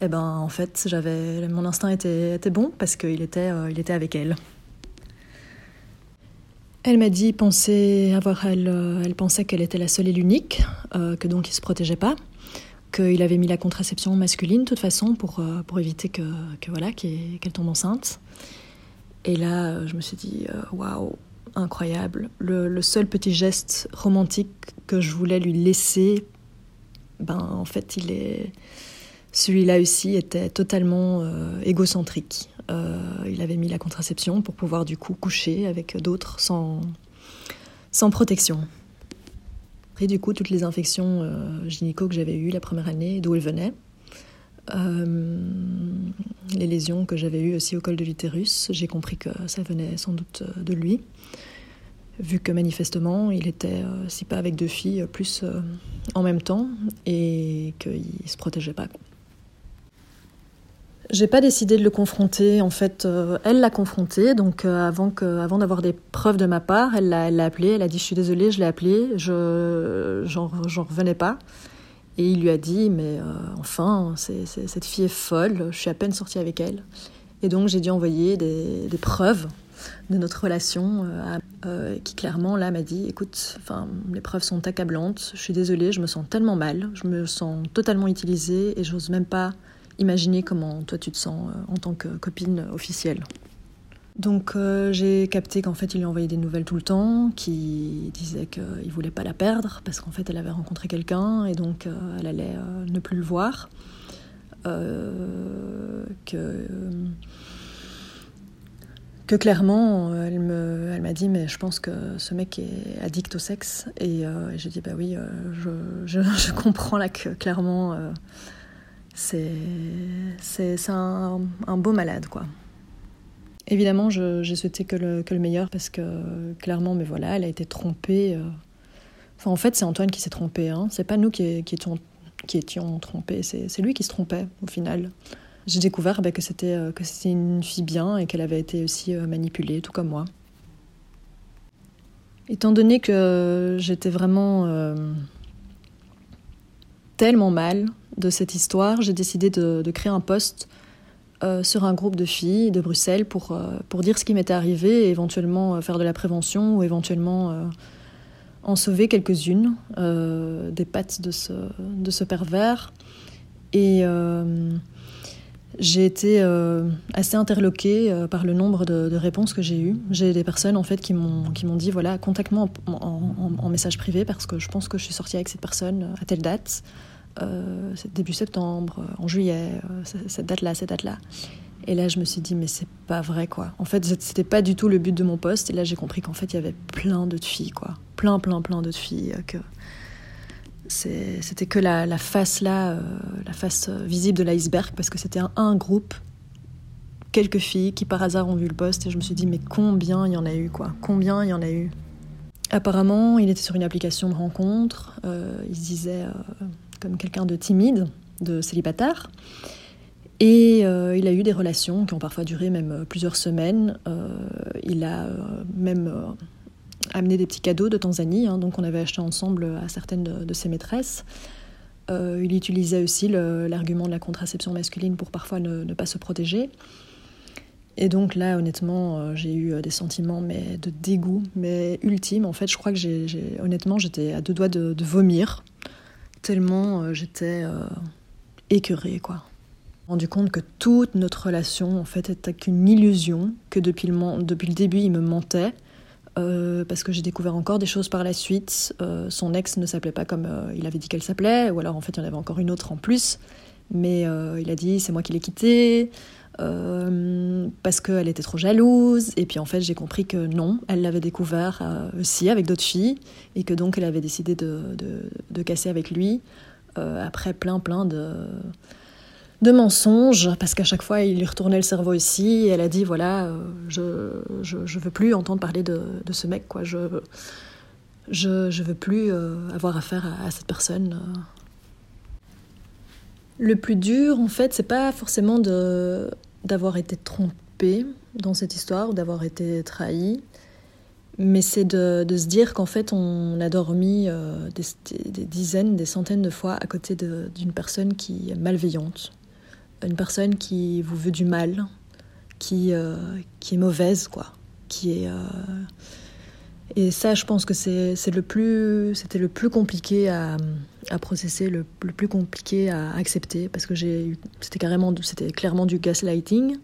Eh ben, en fait, j'avais mon instinct était, était bon parce qu'il était, il était avec elle. Elle m'a dit penser avoir elle, elle pensait qu'elle était la seule et l'unique, que donc il se protégeait pas qu'il avait mis la contraception masculine de toute façon pour, euh, pour éviter que, que voilà qu'elle tombe enceinte. Et là, je me suis dit, euh, waouh, incroyable. Le, seul petit geste romantique que je voulais lui laisser, ben en fait, il est celui-là aussi était totalement euh, égocentrique. Il avait mis la contraception pour pouvoir du coup coucher avec d'autres sans, sans protection. Après, du coup, toutes les infections euh, gynéco que j'avais eues la première année, d'où elles venaient. Euh, les lésions que j'avais eues aussi au col de l'utérus, j'ai compris que ça venait sans doute euh, de lui, vu que manifestement il était, si pas avec deux filles, plus en même temps et qu'il ne se protégeait pas. J'ai pas décidé de le confronter. En fait, euh, elle l'a confronté. Donc, euh, avant, d'avoir des preuves de ma part, elle l'a, elle appelé. Elle a dit Je suis désolée, je l'ai appelé. Je, j'en, revenais pas. Et il lui a dit Mais euh, enfin, cette fille est folle. Je suis à peine sortie avec elle. Et donc, j'ai dû envoyer des, preuves de notre relation qui clairement là m'a dit écoute les preuves sont accablantes je suis désolée je me sens tellement mal je me sens totalement utilisée et j'ose même pas imaginer comment toi tu te sens euh, en tant que copine officielle. Donc euh, j'ai capté qu'en fait il lui envoyait des nouvelles tout le temps, qui disait qu'il voulait pas la perdre parce qu'en fait elle avait rencontré quelqu'un et donc euh, elle allait ne plus le voir. que que clairement, elle m'a elle dit, mais je pense que ce mec est addict au sexe. Et, j'ai dit, bah oui, je, je, je, comprends là que clairement, c'est un, un beau malade, quoi. Évidemment, j'ai souhaité que le, que le, meilleur parce que clairement, mais voilà, elle a été trompée. Enfin, en fait, c'est Antoine qui s'est trompé. Hein. C'est pas nous qui, qui, étions, qui étions trompés. C'est lui qui se trompait au final. J'ai découvert bah, que c'était c'était une fille bien et qu'elle avait été aussi manipulée, tout comme moi. Étant donné que j'étais vraiment euh, tellement mal de cette histoire, j'ai décidé de, créer un post euh, sur un groupe de filles de Bruxelles pour, euh, dire ce qui m'était arrivé et éventuellement faire de la prévention ou éventuellement en sauver quelques-unes des pattes de ce, de ce pervers. Et j'ai été euh, assez interloquée euh, par le nombre de, réponses que j'ai eues. J'ai des personnes en fait qui m'ont qui m'ont dit voilà contacte-moi en, message privé parce que je pense que je suis sortie avec cette personne euh, à telle date, c'est début septembre, en juillet, cette date-là, cette date-là. Et là je me suis dit mais c'est pas vrai quoi. En fait c'était pas du tout le but de mon poste et là j'ai compris qu'en fait il y avait plein d'autres filles quoi, plein plein plein d'autres filles que c'était que la, face là, euh, la face euh, visible de l'iceberg, parce que c'était un, groupe, quelques filles qui par hasard ont vu le poste, et je me suis dit, mais combien il y en a eu, quoi? Combien il y en a eu? Apparemment, il était sur une application de rencontre, euh, il se disait comme quelqu'un de timide, de célibataire, et il a eu des relations qui ont parfois duré même plusieurs semaines. il a même amené des petits cadeaux de Tanzanie, hein, donc on avait acheté ensemble à certaines de, ses maîtresses. Euh, il utilisait aussi l'argument de la contraception masculine pour parfois ne, pas se protéger. Et donc là, honnêtement, euh, j'ai eu euh, des sentiments mais de dégoût, mais ultime. En fait, je crois que j'ai, honnêtement, j'étais à deux doigts de, vomir, tellement j'étais écœurée, quoi. Rendu compte que toute notre relation, en fait, était qu'une illusion, que depuis le début, il me mentait, euh, parce que j'ai découvert encore des choses par la suite. Euh, son ex ne s'appelait pas comme euh, il avait dit qu'elle s'appelait, ou alors en fait il y en avait encore une autre en plus. Mais il a dit c'est moi qui l'ai quittée parce qu'elle était trop jalouse. Et puis en fait j'ai compris que non, elle l'avait découvert aussi avec d'autres filles et que donc elle avait décidé de, casser avec lui après plein plein de de mensonges, parce qu'à chaque fois, il lui retournait le cerveau aussi, et elle a dit, voilà, euh, je, je, veux plus entendre parler de, de, ce mec, quoi. Je, je, je veux plus euh, avoir affaire à, cette personne. Euh. Le plus dur, en fait, c'est pas forcément d'avoir été trompé dans cette histoire, ou d'avoir été trahi, mais c'est de, de, se dire qu'en fait, on a dormi des, dizaines, des centaines de fois à côté d'une personne qui est malveillante, une personne qui vous veut du mal, qui, euh, qui est mauvaise, quoi. Qui est, euh, Et ça, je pense que c'est le c'était le plus compliqué à, à processer, le, le, plus compliqué à accepter, parce que c'était clairement du gaslighting.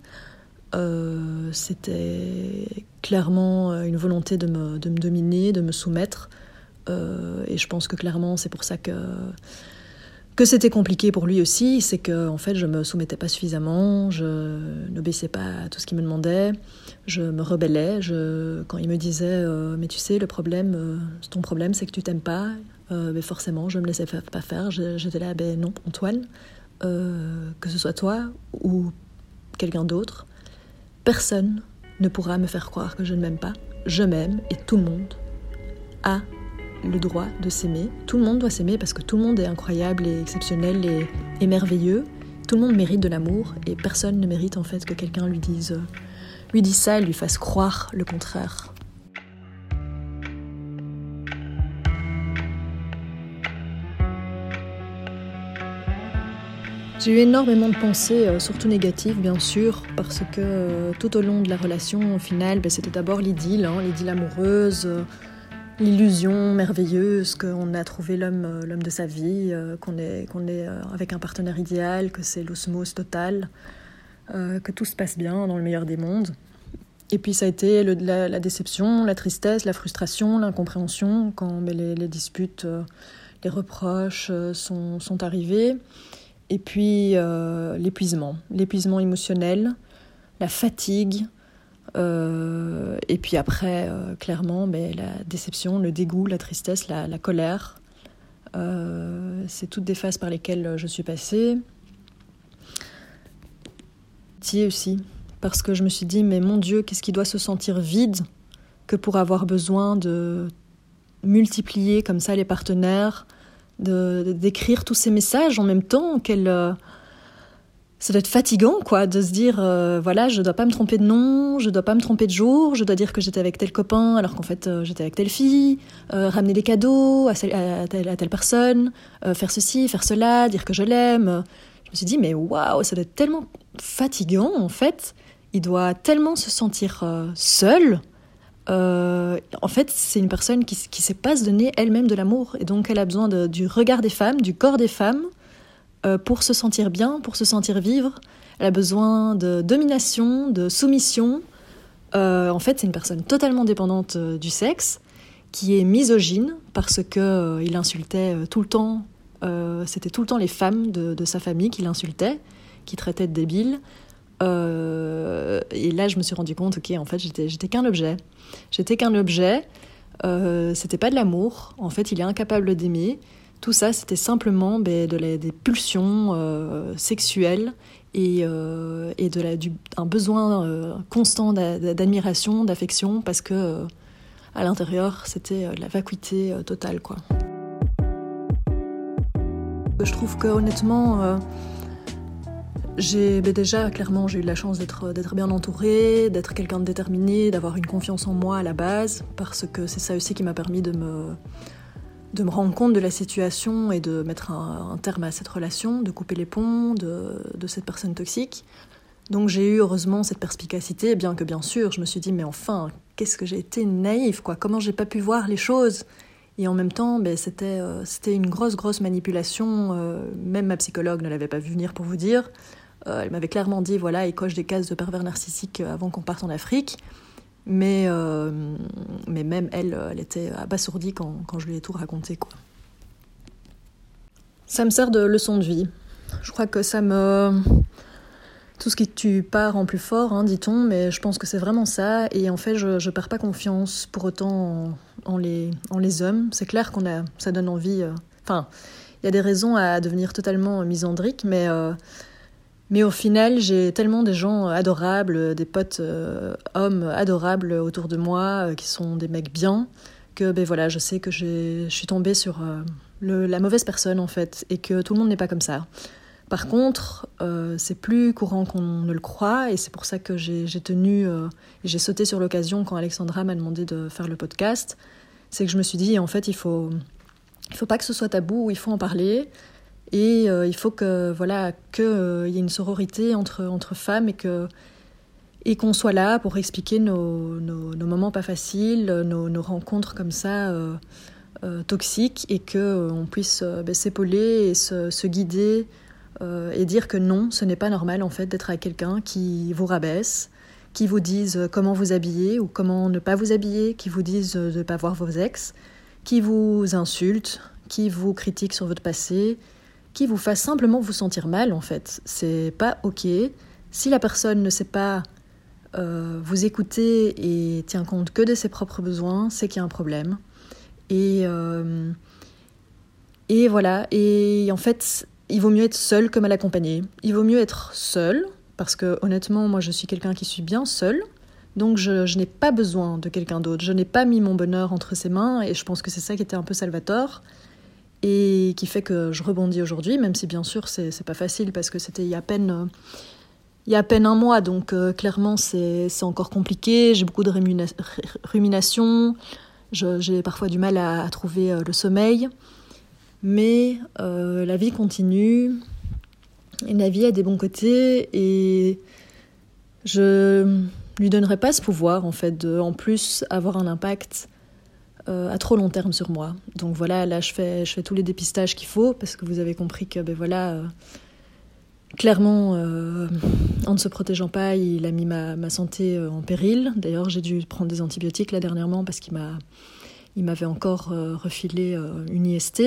Euh, c'était clairement une volonté de me, de me, dominer, de me soumettre. et je pense que clairement, c'est pour ça que que c'était compliqué pour lui aussi, c'est que en fait je me soumettais pas suffisamment, je n'obéissais pas à tout ce qu'il me demandait, je me rebellais. Je, quand il me disait euh, mais tu sais le problème, euh, ton problème c'est que tu t'aimes pas, euh, mais forcément je me laissais pas faire. J'étais là ben non Antoine, que ce soit toi ou quelqu'un d'autre, personne ne pourra me faire croire que je ne m'aime pas. Je m'aime et tout le monde a le droit de s'aimer. Tout le monde doit s'aimer parce que tout le monde est incroyable et exceptionnel et, merveilleux. Tout le monde mérite de l'amour et personne ne mérite en fait que quelqu'un lui dise, lui dise ça et lui fasse croire le contraire. J'ai eu énormément de pensées, euh, surtout négatives bien sûr, parce que euh, tout au long de la relation, au final, ben, c'était d'abord l'idylle, hein, l'idylle amoureuse, euh, l'illusion merveilleuse qu'on a trouvé l'homme euh, l'homme de sa vie, euh, qu'on est, qu'on est euh, avec un partenaire idéal, que c'est l'osmose totale, que tout se passe bien dans le meilleur des mondes. Et puis ça a été la, déception, la tristesse, la frustration, l'incompréhension quand les, les, disputes, les reproches sont, sont arrivés. Et puis l'épuisement, l'épuisement émotionnel, la fatigue, euh, et puis après, euh, clairement, ben, la déception, le dégoût, la tristesse, la, colère, euh, c'est toutes des phases par lesquelles je suis passée. Pitié aussi, parce que je me suis dit, mais mon Dieu, qu'est-ce qui doit se sentir vide que pour avoir besoin de multiplier comme ça les partenaires, de d'écrire tous ces messages en même temps qu'elle ça doit être fatigant quoi de se dire euh, voilà je dois pas me tromper de nom je dois pas me tromper de jour je dois dire que j'étais avec tel copain alors qu'en fait euh, j'étais avec telle fille ramener des cadeaux à, telle, à telle, personne faire ceci faire cela dire que je l'aime. Je me suis dit mais waouh ça doit être tellement fatigant en fait. Il doit tellement se sentir seul. Euh, en fait, c'est une personne qui ne sait pas se donner elle-même de l'amour. Et donc, elle a besoin du regard des femmes, du corps des femmes, euh, pour se sentir bien, pour se sentir vivre. Elle a besoin de domination, de soumission. Euh, en fait, c'est une personne totalement dépendante du sexe, qui est misogyne, parce qu'il insultait tout le temps, c'était tout le temps les femmes de, sa famille qu'il insultait, qui traitait de débiles. Euh, et là, je me suis rendu compte, ok, en fait, j'étais qu'un objet. J'étais qu'un objet. Euh, c'était pas de l'amour. En fait, il est incapable d'aimer. Tout ça, c'était simplement ben, de des pulsions euh, sexuelles et, euh, un besoin constant d'admiration, d'affection, parce que à l'intérieur, c'était la vacuité totale. Je trouve que honnêtement ben déjà clairement j'ai eu la chance d'être bien entourée, d'être quelqu'un de déterminé, d'avoir une confiance en moi à la base parce que c'est ça aussi qui m'a permis de me de me rendre compte de la situation et de mettre un, terme à cette relation, de couper les ponts de, cette personne toxique. Donc j'ai eu heureusement cette perspicacité, bien que bien sûr je me suis dit mais enfin qu'est-ce que j'ai été naïve quoi, comment j'ai pas pu voir les choses? Et en même temps, ben, c'était euh, c'était une grosse, grosse manipulation. Euh, même ma psychologue ne l'avait pas vu venir pour vous dire. Euh, elle m'avait clairement dit voilà, il coche des cases de pervers narcissique avant qu'on parte en Afrique. Mais, euh, mais même elle, elle était abasourdie quand, quand, je lui ai tout raconté. Quoi. Ça me sert de leçon de vie. Je crois que ça me. Tout ce qui tue pas rend plus fort, hein, dit-on, mais je pense que c'est vraiment ça. Et en fait, je ne perds pas confiance pour autant en, les, en les hommes. C'est clair qu'on a, ça donne envie. Enfin, il y a des raisons à devenir totalement misandrique, mais mais au final, j'ai tellement des gens adorables, des potes euh, hommes adorables autour de moi, euh, qui sont des mecs bien, que ben voilà, je sais que je suis tombée sur euh, la mauvaise personne en fait, et que tout le monde n'est pas comme ça. Par contre, c'est plus courant qu'on ne le croit, et c'est pour ça que j'ai tenu, j'ai sauté sur l'occasion quand Alexandra m'a demandé de faire le podcast. C'est que je me suis dit, en fait, il faut, il faut pas que ce soit tabou, il faut en parler. Et euh, il faut que voilà qu'il euh, y ait une sororité entre, entre femmes et que et qu'on soit là pour expliquer nos, nos, moments pas faciles, nos, nos, rencontres comme ça euh, euh toxiques et que on puisse ben, s'épauler et se, se guider et dire que non, ce n'est pas normal en fait d'être avec quelqu'un qui vous rabaisse, qui vous dise comment vous habiller ou comment ne pas vous habiller, qui vous dise de ne pas voir vos ex, qui vous insulte, qui vous critique sur votre passé, qui vous fasse simplement vous sentir mal en fait. C'est pas ok. Si la personne ne sait pas euh, vous écouter et tient compte que de ses propres besoins, c'est qu'il y a un problème. Et, euh, et voilà. Et en fait, il vaut mieux être seul que mal accompagné. Il vaut mieux être seul, parce que honnêtement, moi je suis quelqu'un qui suis bien seul. Donc je, je n'ai pas besoin de quelqu'un d'autre. Je n'ai pas mis mon bonheur entre ses mains et je pense que c'est ça qui était un peu salvateur et qui fait que je rebondis aujourd'hui, même si bien sûr c'est pas facile parce que c'était il y a à peine il y a peine un mois, donc euh, clairement c'est encore compliqué. J'ai beaucoup de rumination, j'ai parfois du mal à, trouver euh, le sommeil, mais euh, la vie continue. La vie a des bons côtés. Et je lui donnerai pas ce pouvoir en fait de en plus avoir un impact euh, à trop long terme sur moi. Donc voilà, là je fais, tous les dépistages qu'il faut parce que vous avez compris que ben voilà, euh, clairement, euh, en ne se protégeant pas, il a mis ma, ma santé en péril. D'ailleurs, j'ai dû prendre des antibiotiques là dernièrement parce qu'il m'a, il m'avait encore refilé une IST.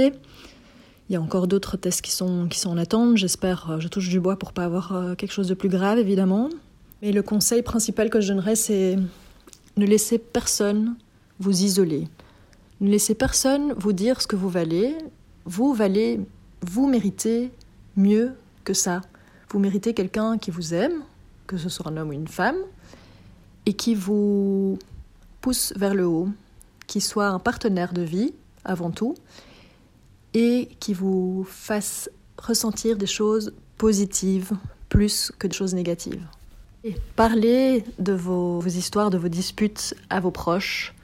Il y a encore d'autres tests qui sont, qui sont en attente. J'espère, je touche du bois pour pas avoir quelque chose de plus grave, évidemment. Mais le conseil principal que je donnerais, c'est ne laissez personne vous isoler. Ne laissez personne vous dire ce que vous valez. Vous valez, vous méritez mieux que ça. Vous méritez quelqu'un qui vous aime, que ce soit un homme ou une femme, et qui vous pousse vers le haut, qui soit un partenaire de vie avant tout, et qui vous fasse ressentir des choses positives plus que des choses négatives. Et parler de vos, histoires, de vos disputes à vos proches,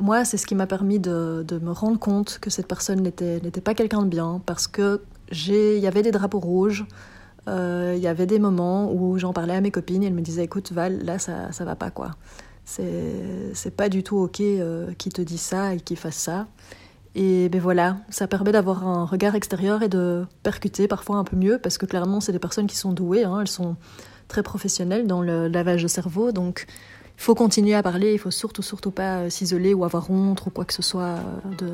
moi, c'est ce qui m'a permis de, me rendre compte que cette personne n'était pas quelqu'un de bien, parce que il y avait des drapeaux rouges, euh, il y avait des moments où j'en parlais à mes copines et elles me disaient écoute Val, là ça, ça va pas quoi. C'est pas du tout ok euh, qui te dit ça et qui fasse ça. Et ben voilà, ça permet d'avoir un regard extérieur et de percuter parfois un peu mieux parce que clairement c'est des personnes qui sont douées, hein, elles sont très professionnelles dans le lavage de cerveau, donc faut continuer à parler, il faut surtout surtout pas euh, s'isoler ou avoir honte ou quoi que ce soit de,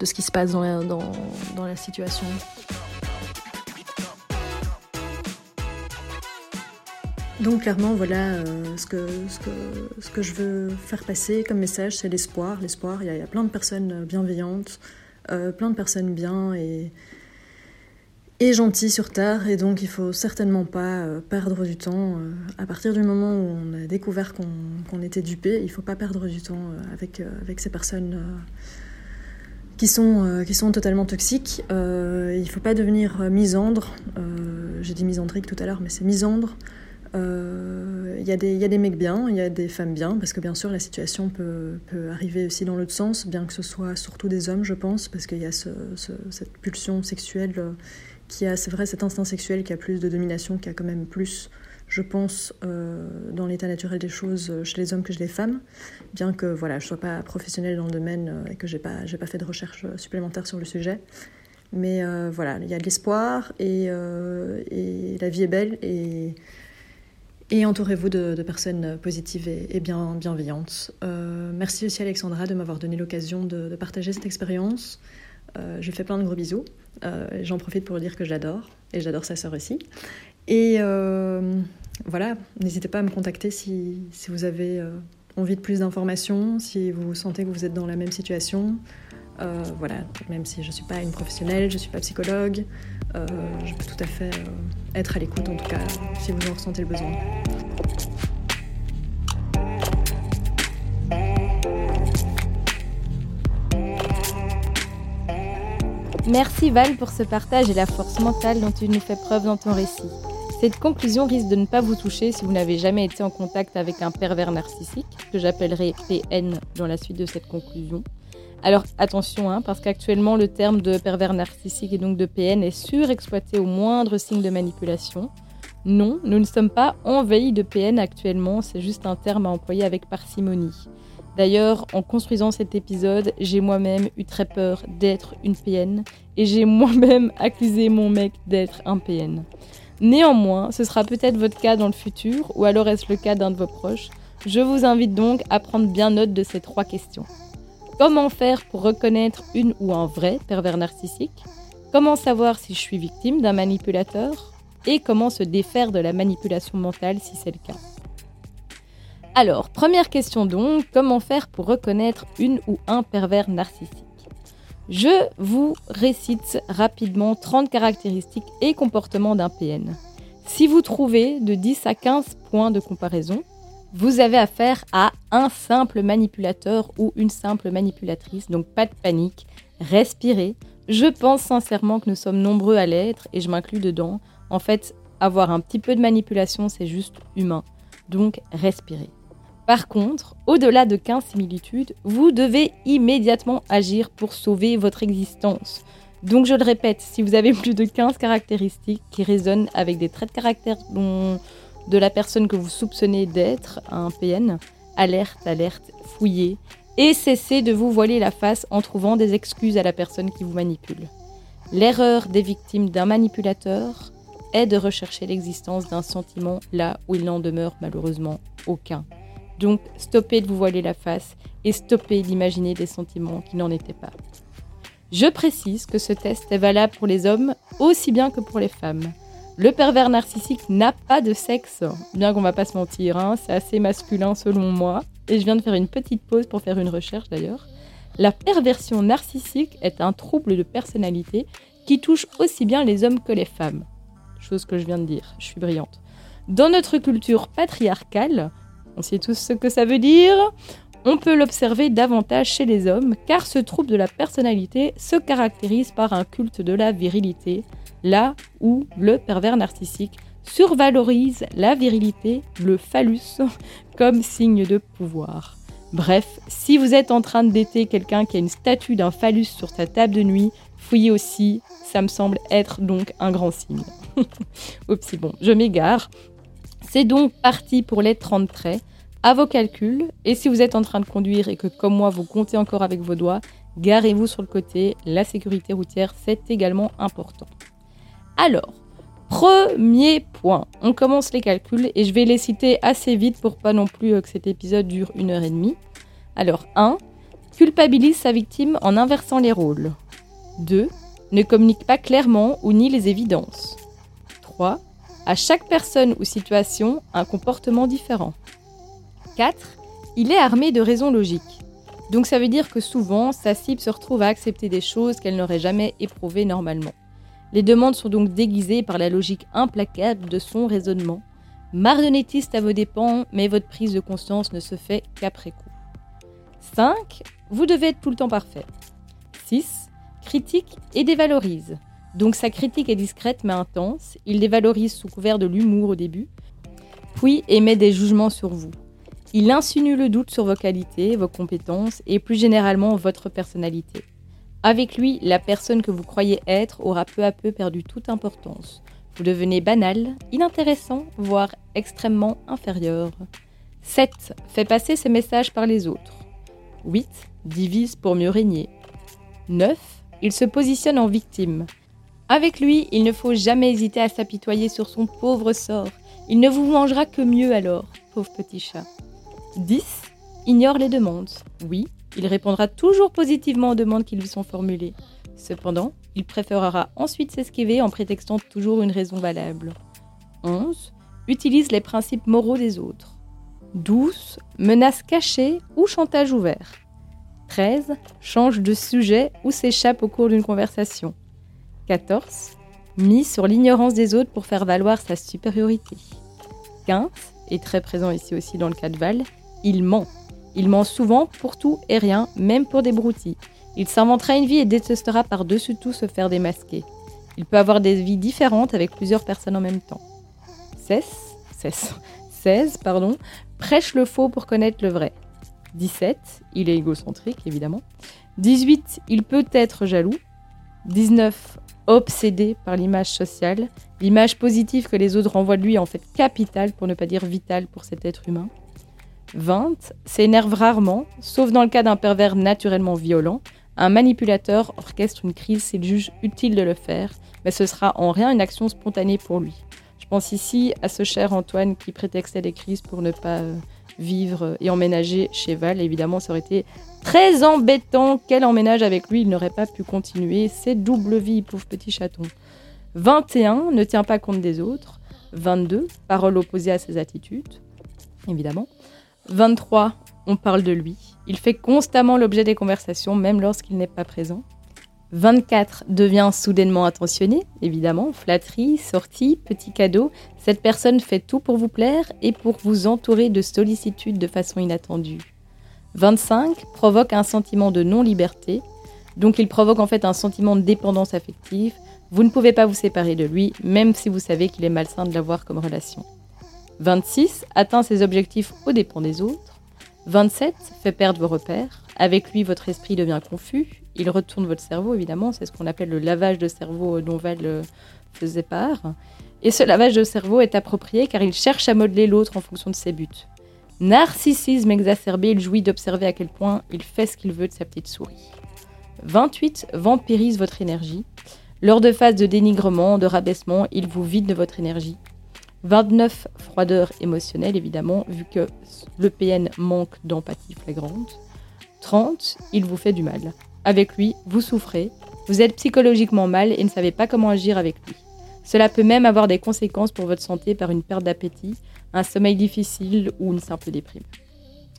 de ce qui se passe dans dans, dans la situation. Donc clairement, voilà, euh, ce, que, ce, que, ce, que, je veux faire passer comme message, c'est l'espoir. L'espoir, il, y, a plein de personnes bienveillantes, euh, plein de personnes bien et, et gentilles sur Terre. Et donc il faut certainement pas euh, perdre du temps. à partir du moment où on a découvert qu'on était dupé, il faut pas perdre du temps avec, avec ces personnes qui sont, qui sont totalement toxiques. il faut pas devenir misandre. J'ai dit misandrique tout à l'heure, mais c'est misandre. Il euh, y, a des mecs bien, il y a des femmes bien, parce que bien sûr la situation peut, arriver aussi dans l'autre sens, bien que ce soit surtout des hommes, je pense, parce qu'il y a cette pulsion sexuelle euh, qui a, c'est vrai, cet instinct sexuel qui a plus de domination, qui a quand même plus, je pense, euh, dans l'état naturel des choses chez les hommes que chez les femmes, bien que voilà, je ne sois pas professionnelle dans le domaine et que je n'ai pas, pas fait de recherche supplémentaire sur le sujet. Mais voilà, il y a de l'espoir et, la vie est belle et entourez-vous de, personnes positives et, bien, bienveillantes. Euh, merci aussi Alexandra de m'avoir donné l'occasion de, partager cette expérience. Euh, je fais plein de gros bisous. Euh, j'en profite pour dire que je l'adore et j'adore sa sœur aussi. Et voilà, n'hésitez pas à me contacter si, si vous avez envie de plus d'informations, si vous sentez que vous êtes dans la même situation. voilà, même si je ne suis pas une professionnelle, je ne suis pas psychologue, euh, je peux tout à fait euh, être à l'écoute, en tout cas, si vous en ressentez le besoin. Merci Val pour ce partage et la force mentale dont tu nous fais preuve dans ton récit. Cette conclusion risque de ne pas vous toucher si vous n'avez jamais été en contact avec un pervers narcissique, que j'appellerai PN dans la suite de cette conclusion. Alors attention, hein, parce qu'actuellement le terme de pervers narcissique et donc de PN est surexploité au moindre signe de manipulation. Non, nous ne sommes pas envahis de PN actuellement, c'est juste un terme à employer avec parcimonie. D'ailleurs, en construisant cet épisode, j'ai moi-même eu très peur d'être une PN et j'ai moi-même accusé mon mec d'être un PN. Néanmoins, ce sera peut-être votre cas dans le futur ou alors est-ce le cas d'un de vos proches. Je vous invite donc à prendre bien note de ces trois questions. Comment faire pour reconnaître une ou un vrai pervers narcissique? Comment savoir si je suis victime d'un manipulateur? Et comment se défaire de la manipulation mentale si c'est le cas? Alors, première question donc, comment faire pour reconnaître une ou un pervers narcissique? Je vous récite rapidement 30 caractéristiques et comportements d'un PN. Si vous trouvez de 10 à 15 points de comparaison, vous avez affaire à un simple manipulateur ou une simple manipulatrice, donc pas de panique, respirez. Je pense sincèrement que nous sommes nombreux à l'être et je m'inclus dedans. En fait, avoir un petit peu de manipulation, c'est juste humain. Donc, respirez. Par contre, au-delà de 15 similitudes, vous devez immédiatement agir pour sauver votre existence. Donc je le répète, si vous avez plus de 15 caractéristiques qui résonnent avec des traits de caractère de la personne que vous soupçonnez d'être un PN, alerte, alerte, fouillez, et cessez de vous voiler la face en trouvant des excuses à la personne qui vous manipule. L'erreur des victimes d'un manipulateur est de rechercher l'existence d'un sentiment là où il n'en demeure malheureusement aucun. Donc stoppez de vous voiler la face et stoppez d'imaginer des sentiments qui n'en étaient pas. Je précise que ce test est valable pour les hommes aussi bien que pour les femmes. Le pervers narcissique n'a pas de sexe, bien qu'on va pas se mentir, hein, c'est assez masculin selon moi. Et je viens de faire une petite pause pour faire une recherche d'ailleurs. La perversion narcissique est un trouble de personnalité qui touche aussi bien les hommes que les femmes. Chose que je viens de dire, je suis brillante. Dans notre culture patriarcale, on sait tous ce que ça veut dire, on peut l'observer davantage chez les hommes, car ce trouble de la personnalité se caractérise par un culte de la virilité, là où le pervers narcissique survalorise la virilité, le phallus, comme signe de pouvoir. Bref, si vous êtes en train de dater quelqu'un qui a une statue d'un phallus sur sa table de nuit, fouillez aussi, ça me semble être donc un grand signe. Oups, bon, je m'égare. C'est donc parti pour les 30 traits. À vos calculs, et si vous êtes en train de conduire et que comme moi vous comptez encore avec vos doigts, garez-vous sur le côté, la sécurité routière c'est également important. Alors, premier point, on commence les calculs et je vais les citer assez vite pour pas non plus euh, que cet épisode dure une heure et demie. Alors 1. Culpabilise sa victime en inversant les rôles. 2. Ne communique pas clairement ou nie les évidences. 3. À chaque personne ou situation, un comportement différent. 4. Il est armé de raisons logiques. Donc ça veut dire que souvent, sa cible se retrouve à accepter des choses qu'elle n'aurait jamais éprouvées normalement. Les demandes sont donc déguisées par la logique implacable de son raisonnement. Marionnettiste à vos dépens, mais votre prise de conscience ne se fait qu'après coup. 5. Vous devez être tout le temps parfait. 6. Critique et dévalorise. Donc sa critique est discrète mais intense. Il dévalorise sous couvert de l'humour au début, puis émet des jugements sur vous. Il insinue le doute sur vos qualités, vos compétences et plus généralement votre personnalité. Avec lui, la personne que vous croyez être aura peu à peu perdu toute importance. Vous devenez banal, inintéressant, voire extrêmement inférieur. 7. Fait passer ses messages par les autres. 8. Divise pour mieux régner. 9. Il se positionne en victime. Avec lui, il ne faut jamais hésiter à s'apitoyer sur son pauvre sort. Il ne vous mangera que mieux alors, pauvre petit chat. 10. Ignore les demandes. Oui, il répondra toujours positivement aux demandes qui lui sont formulées. Cependant, il préférera ensuite s'esquiver en prétextant toujours une raison valable. 11. Utilise les principes moraux des autres. 12. Menace cachée ou chantage ouvert. 13. Change de sujet ou s'échappe au cours d'une conversation. 14. Mise sur l'ignorance des autres pour faire valoir sa supériorité. 15. Et très présent ici aussi dans le cas de Val, il ment. Il ment souvent pour tout et rien, même pour des broutilles. Il s'inventera une vie et détestera par-dessus tout se faire démasquer. Il peut avoir des vies différentes avec plusieurs personnes en même temps. 16, 16, 16 pardon, prêche le faux pour connaître le vrai. 17, il est égocentrique évidemment. 18, il peut être jaloux. 19, obsédé par l'image sociale. L'image positive que les autres renvoient de lui est en fait capitale, pour ne pas dire vitale pour cet être humain. 20 s'énerve rarement, sauf dans le cas d'un pervers naturellement violent. Un manipulateur orchestre une crise s'il juge utile de le faire, mais ce sera en rien une action spontanée pour lui. Je pense ici à ce cher Antoine qui prétextait des crises pour ne pas euh, vivre et emménager chez Val. Évidemment, ça aurait été très embêtant qu'elle emménage avec lui, il n'aurait pas pu continuer. C'est double vie, pauvre petit chaton. 21 ne tient pas compte des autres. 22 parole opposée à ses attitudes, évidemment. 23, on parle de lui. Il fait constamment l'objet des conversations, même lorsqu'il n'est pas présent. 24 devient soudainement attentionné, évidemment, flatterie, sortie, petit cadeau. Cette personne fait tout pour vous plaire et pour vous entourer de sollicitude de façon inattendue. 25 provoque un sentiment de non-liberté, donc il provoque en fait un sentiment de dépendance affective. Vous ne pouvez pas vous séparer de lui, même si vous savez qu'il est malsain de l'avoir comme relation. 26 atteint ses objectifs aux dépens des autres. 27 fait perdre vos repères. Avec lui, votre esprit devient confus. Il retourne votre cerveau, évidemment. C'est ce qu'on appelle le lavage de cerveau dont Val euh, faisait part. Et ce lavage de cerveau est approprié car il cherche à modeler l'autre en fonction de ses buts. Narcissisme exacerbé, il jouit d'observer à quel point il fait ce qu'il veut de sa petite souris. 28 vampirise votre énergie. Lors de phases de dénigrement, de rabaissement, il vous vide de votre énergie. 29, froideur émotionnelle, évidemment, vu que le PN manque d'empathie flagrante. 30, il vous fait du mal. Avec lui, vous souffrez, vous êtes psychologiquement mal et ne savez pas comment agir avec lui. Cela peut même avoir des conséquences pour votre santé par une perte d'appétit, un sommeil difficile ou une simple déprime.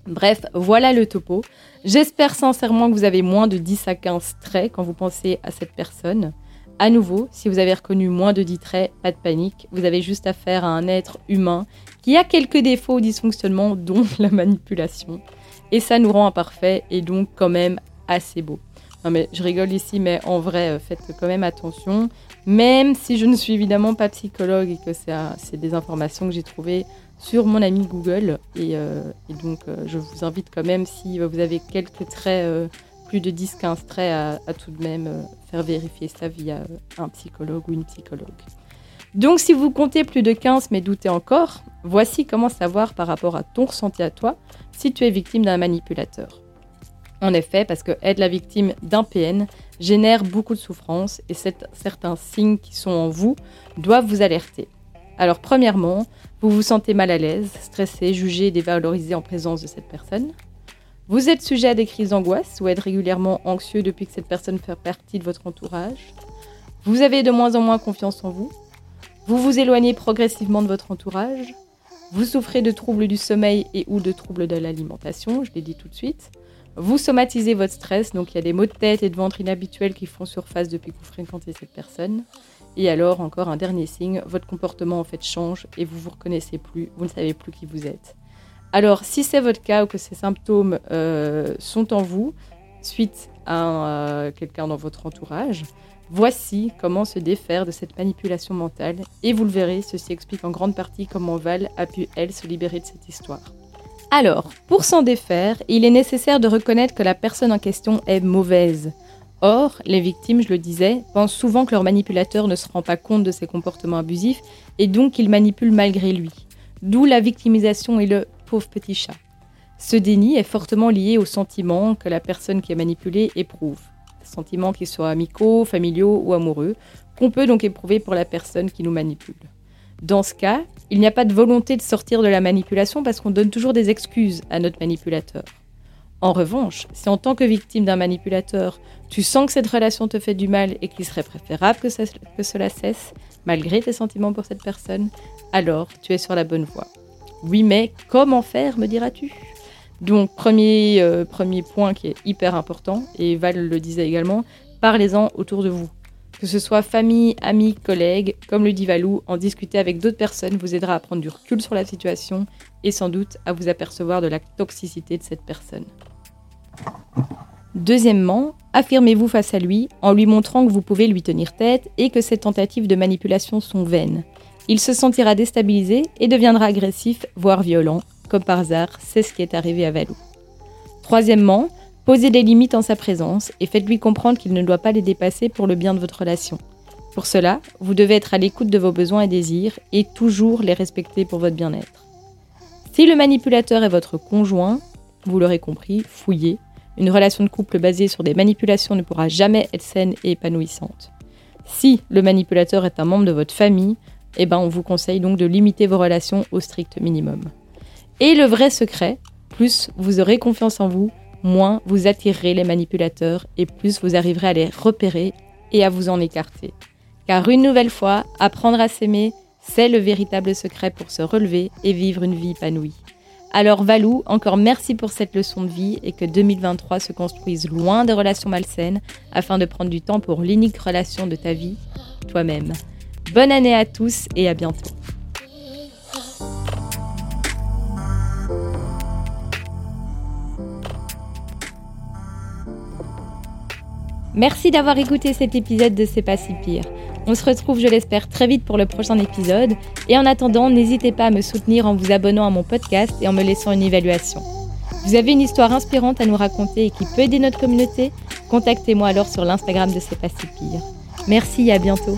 Bref, voilà le topo. J'espère sincèrement que vous avez moins de 10 à 15 traits quand vous pensez à cette personne. À nouveau, si vous avez reconnu moins de 10 traits, pas de panique, vous avez juste affaire à un être humain qui a quelques défauts ou dysfonctionnements, dont la manipulation. Et ça nous rend imparfaits et donc quand même assez beau. Non mais je rigole ici, mais en vrai, euh, faites quand même attention. Même si je ne suis évidemment pas psychologue et que c'est des informations que j'ai trouvées sur mon ami Google. Et, euh, donc, euh, je vous invite quand même, si vous avez quelques traits, plus de 10-15 traits, à, tout de même faire vérifier ça via un psychologue ou une psychologue. Donc, si vous comptez plus de 15 mais doutez encore, voici comment savoir par rapport à ton ressenti à toi si tu es victime d'un manipulateur. En effet, parce que être la victime d'un PN génère beaucoup de souffrance et certains signes qui sont en vous doivent vous alerter. Alors premièrement, vous vous sentez mal à l'aise, stressé, jugé dévalorisé en présence de cette personne. Vous êtes sujet à des crises d'angoisse ou êtes régulièrement anxieux depuis que cette personne fait partie de votre entourage. Vous avez de moins en moins confiance en vous. Vous vous éloignez progressivement de votre entourage. Vous souffrez de troubles du sommeil et ou de troubles de l'alimentation, je l'ai dit tout de suite. Vous somatisez votre stress, donc il y a des maux de tête et de ventre inhabituels qui font surface depuis que vous fréquentez cette personne. Et alors, encore un dernier signe, votre comportement en fait change et vous vous reconnaissez plus, vous ne savez plus qui vous êtes. Alors, si c'est votre cas ou que ces symptômes euh, sont en vous, suite à euh, quelqu'un dans votre entourage, voici comment se défaire de cette manipulation mentale. Et vous le verrez, ceci explique en grande partie comment Val a pu, elle, se libérer de cette histoire. Alors, pour s'en défaire, il est nécessaire de reconnaître que la personne en question est mauvaise. Or, les victimes, je le disais, pensent souvent que leur manipulateur ne se rend pas compte de ses comportements abusifs et donc qu'il manipule malgré lui. D'où la victimisation et le petit chat. Ce déni est fortement lié aux sentiments que la personne qui est manipulée éprouve. Sentiments qu'ils soient amicaux, familiaux ou amoureux, qu'on peut donc éprouver pour la personne qui nous manipule. Dans ce cas, il n'y a pas de volonté de sortir de la manipulation parce qu'on donne toujours des excuses à notre manipulateur. En revanche, si en tant que victime d'un manipulateur, tu sens que cette relation te fait du mal et qu'il serait préférable que, cela cesse, malgré tes sentiments pour cette personne, alors tu es sur la bonne voie. Oui, mais comment faire, me diras-tu? Donc, premier, euh, premier point qui est hyper important, et Val le disait également, parlez-en autour de vous. Que ce soit famille, amis, collègues, comme le dit Valou, en discuter avec d'autres personnes vous aidera à prendre du recul sur la situation et sans doute à vous apercevoir de la toxicité de cette personne. Deuxièmement, affirmez-vous face à lui en lui montrant que vous pouvez lui tenir tête et que ces tentatives de manipulation sont vaines. Il se sentira déstabilisé et deviendra agressif, voire violent. Comme par hasard, c'est ce qui est arrivé à Valou. Troisièmement, Posez des limites en sa présence et faites-lui comprendre qu'il ne doit pas les dépasser pour le bien de votre relation. Pour cela, vous devez être à l'écoute de vos besoins et désirs et toujours les respecter pour votre bien-être. Si le manipulateur est votre conjoint, vous l'aurez compris, fouillez. Une relation de couple basée sur des manipulations ne pourra jamais être saine et épanouissante. Si le manipulateur est un membre de votre famille, eh ben on vous conseille donc de limiter vos relations au strict minimum. Et le vrai secret, plus vous aurez confiance en vous, moins vous attirerez les manipulateurs et plus vous arriverez à les repérer et à vous en écarter. Car une nouvelle fois, apprendre à s'aimer, c'est le véritable secret pour se relever et vivre une vie épanouie. Alors Valou, encore merci pour cette leçon de vie et que 2023 se construise loin des relations malsaines afin de prendre du temps pour l'unique relation de ta vie, toi-même. Bonne année à tous et à bientôt. Merci d'avoir écouté cet épisode de C'est pas si pire. On se retrouve, je l'espère, très vite pour le prochain épisode. Et en attendant, n'hésitez pas à me soutenir en vous abonnant à mon podcast et en me laissant une évaluation. Vous avez une histoire inspirante à nous raconter et qui peut aider notre communauté? Contactez-moi alors sur l'Instagram de C'est pas si pire. Merci et à bientôt.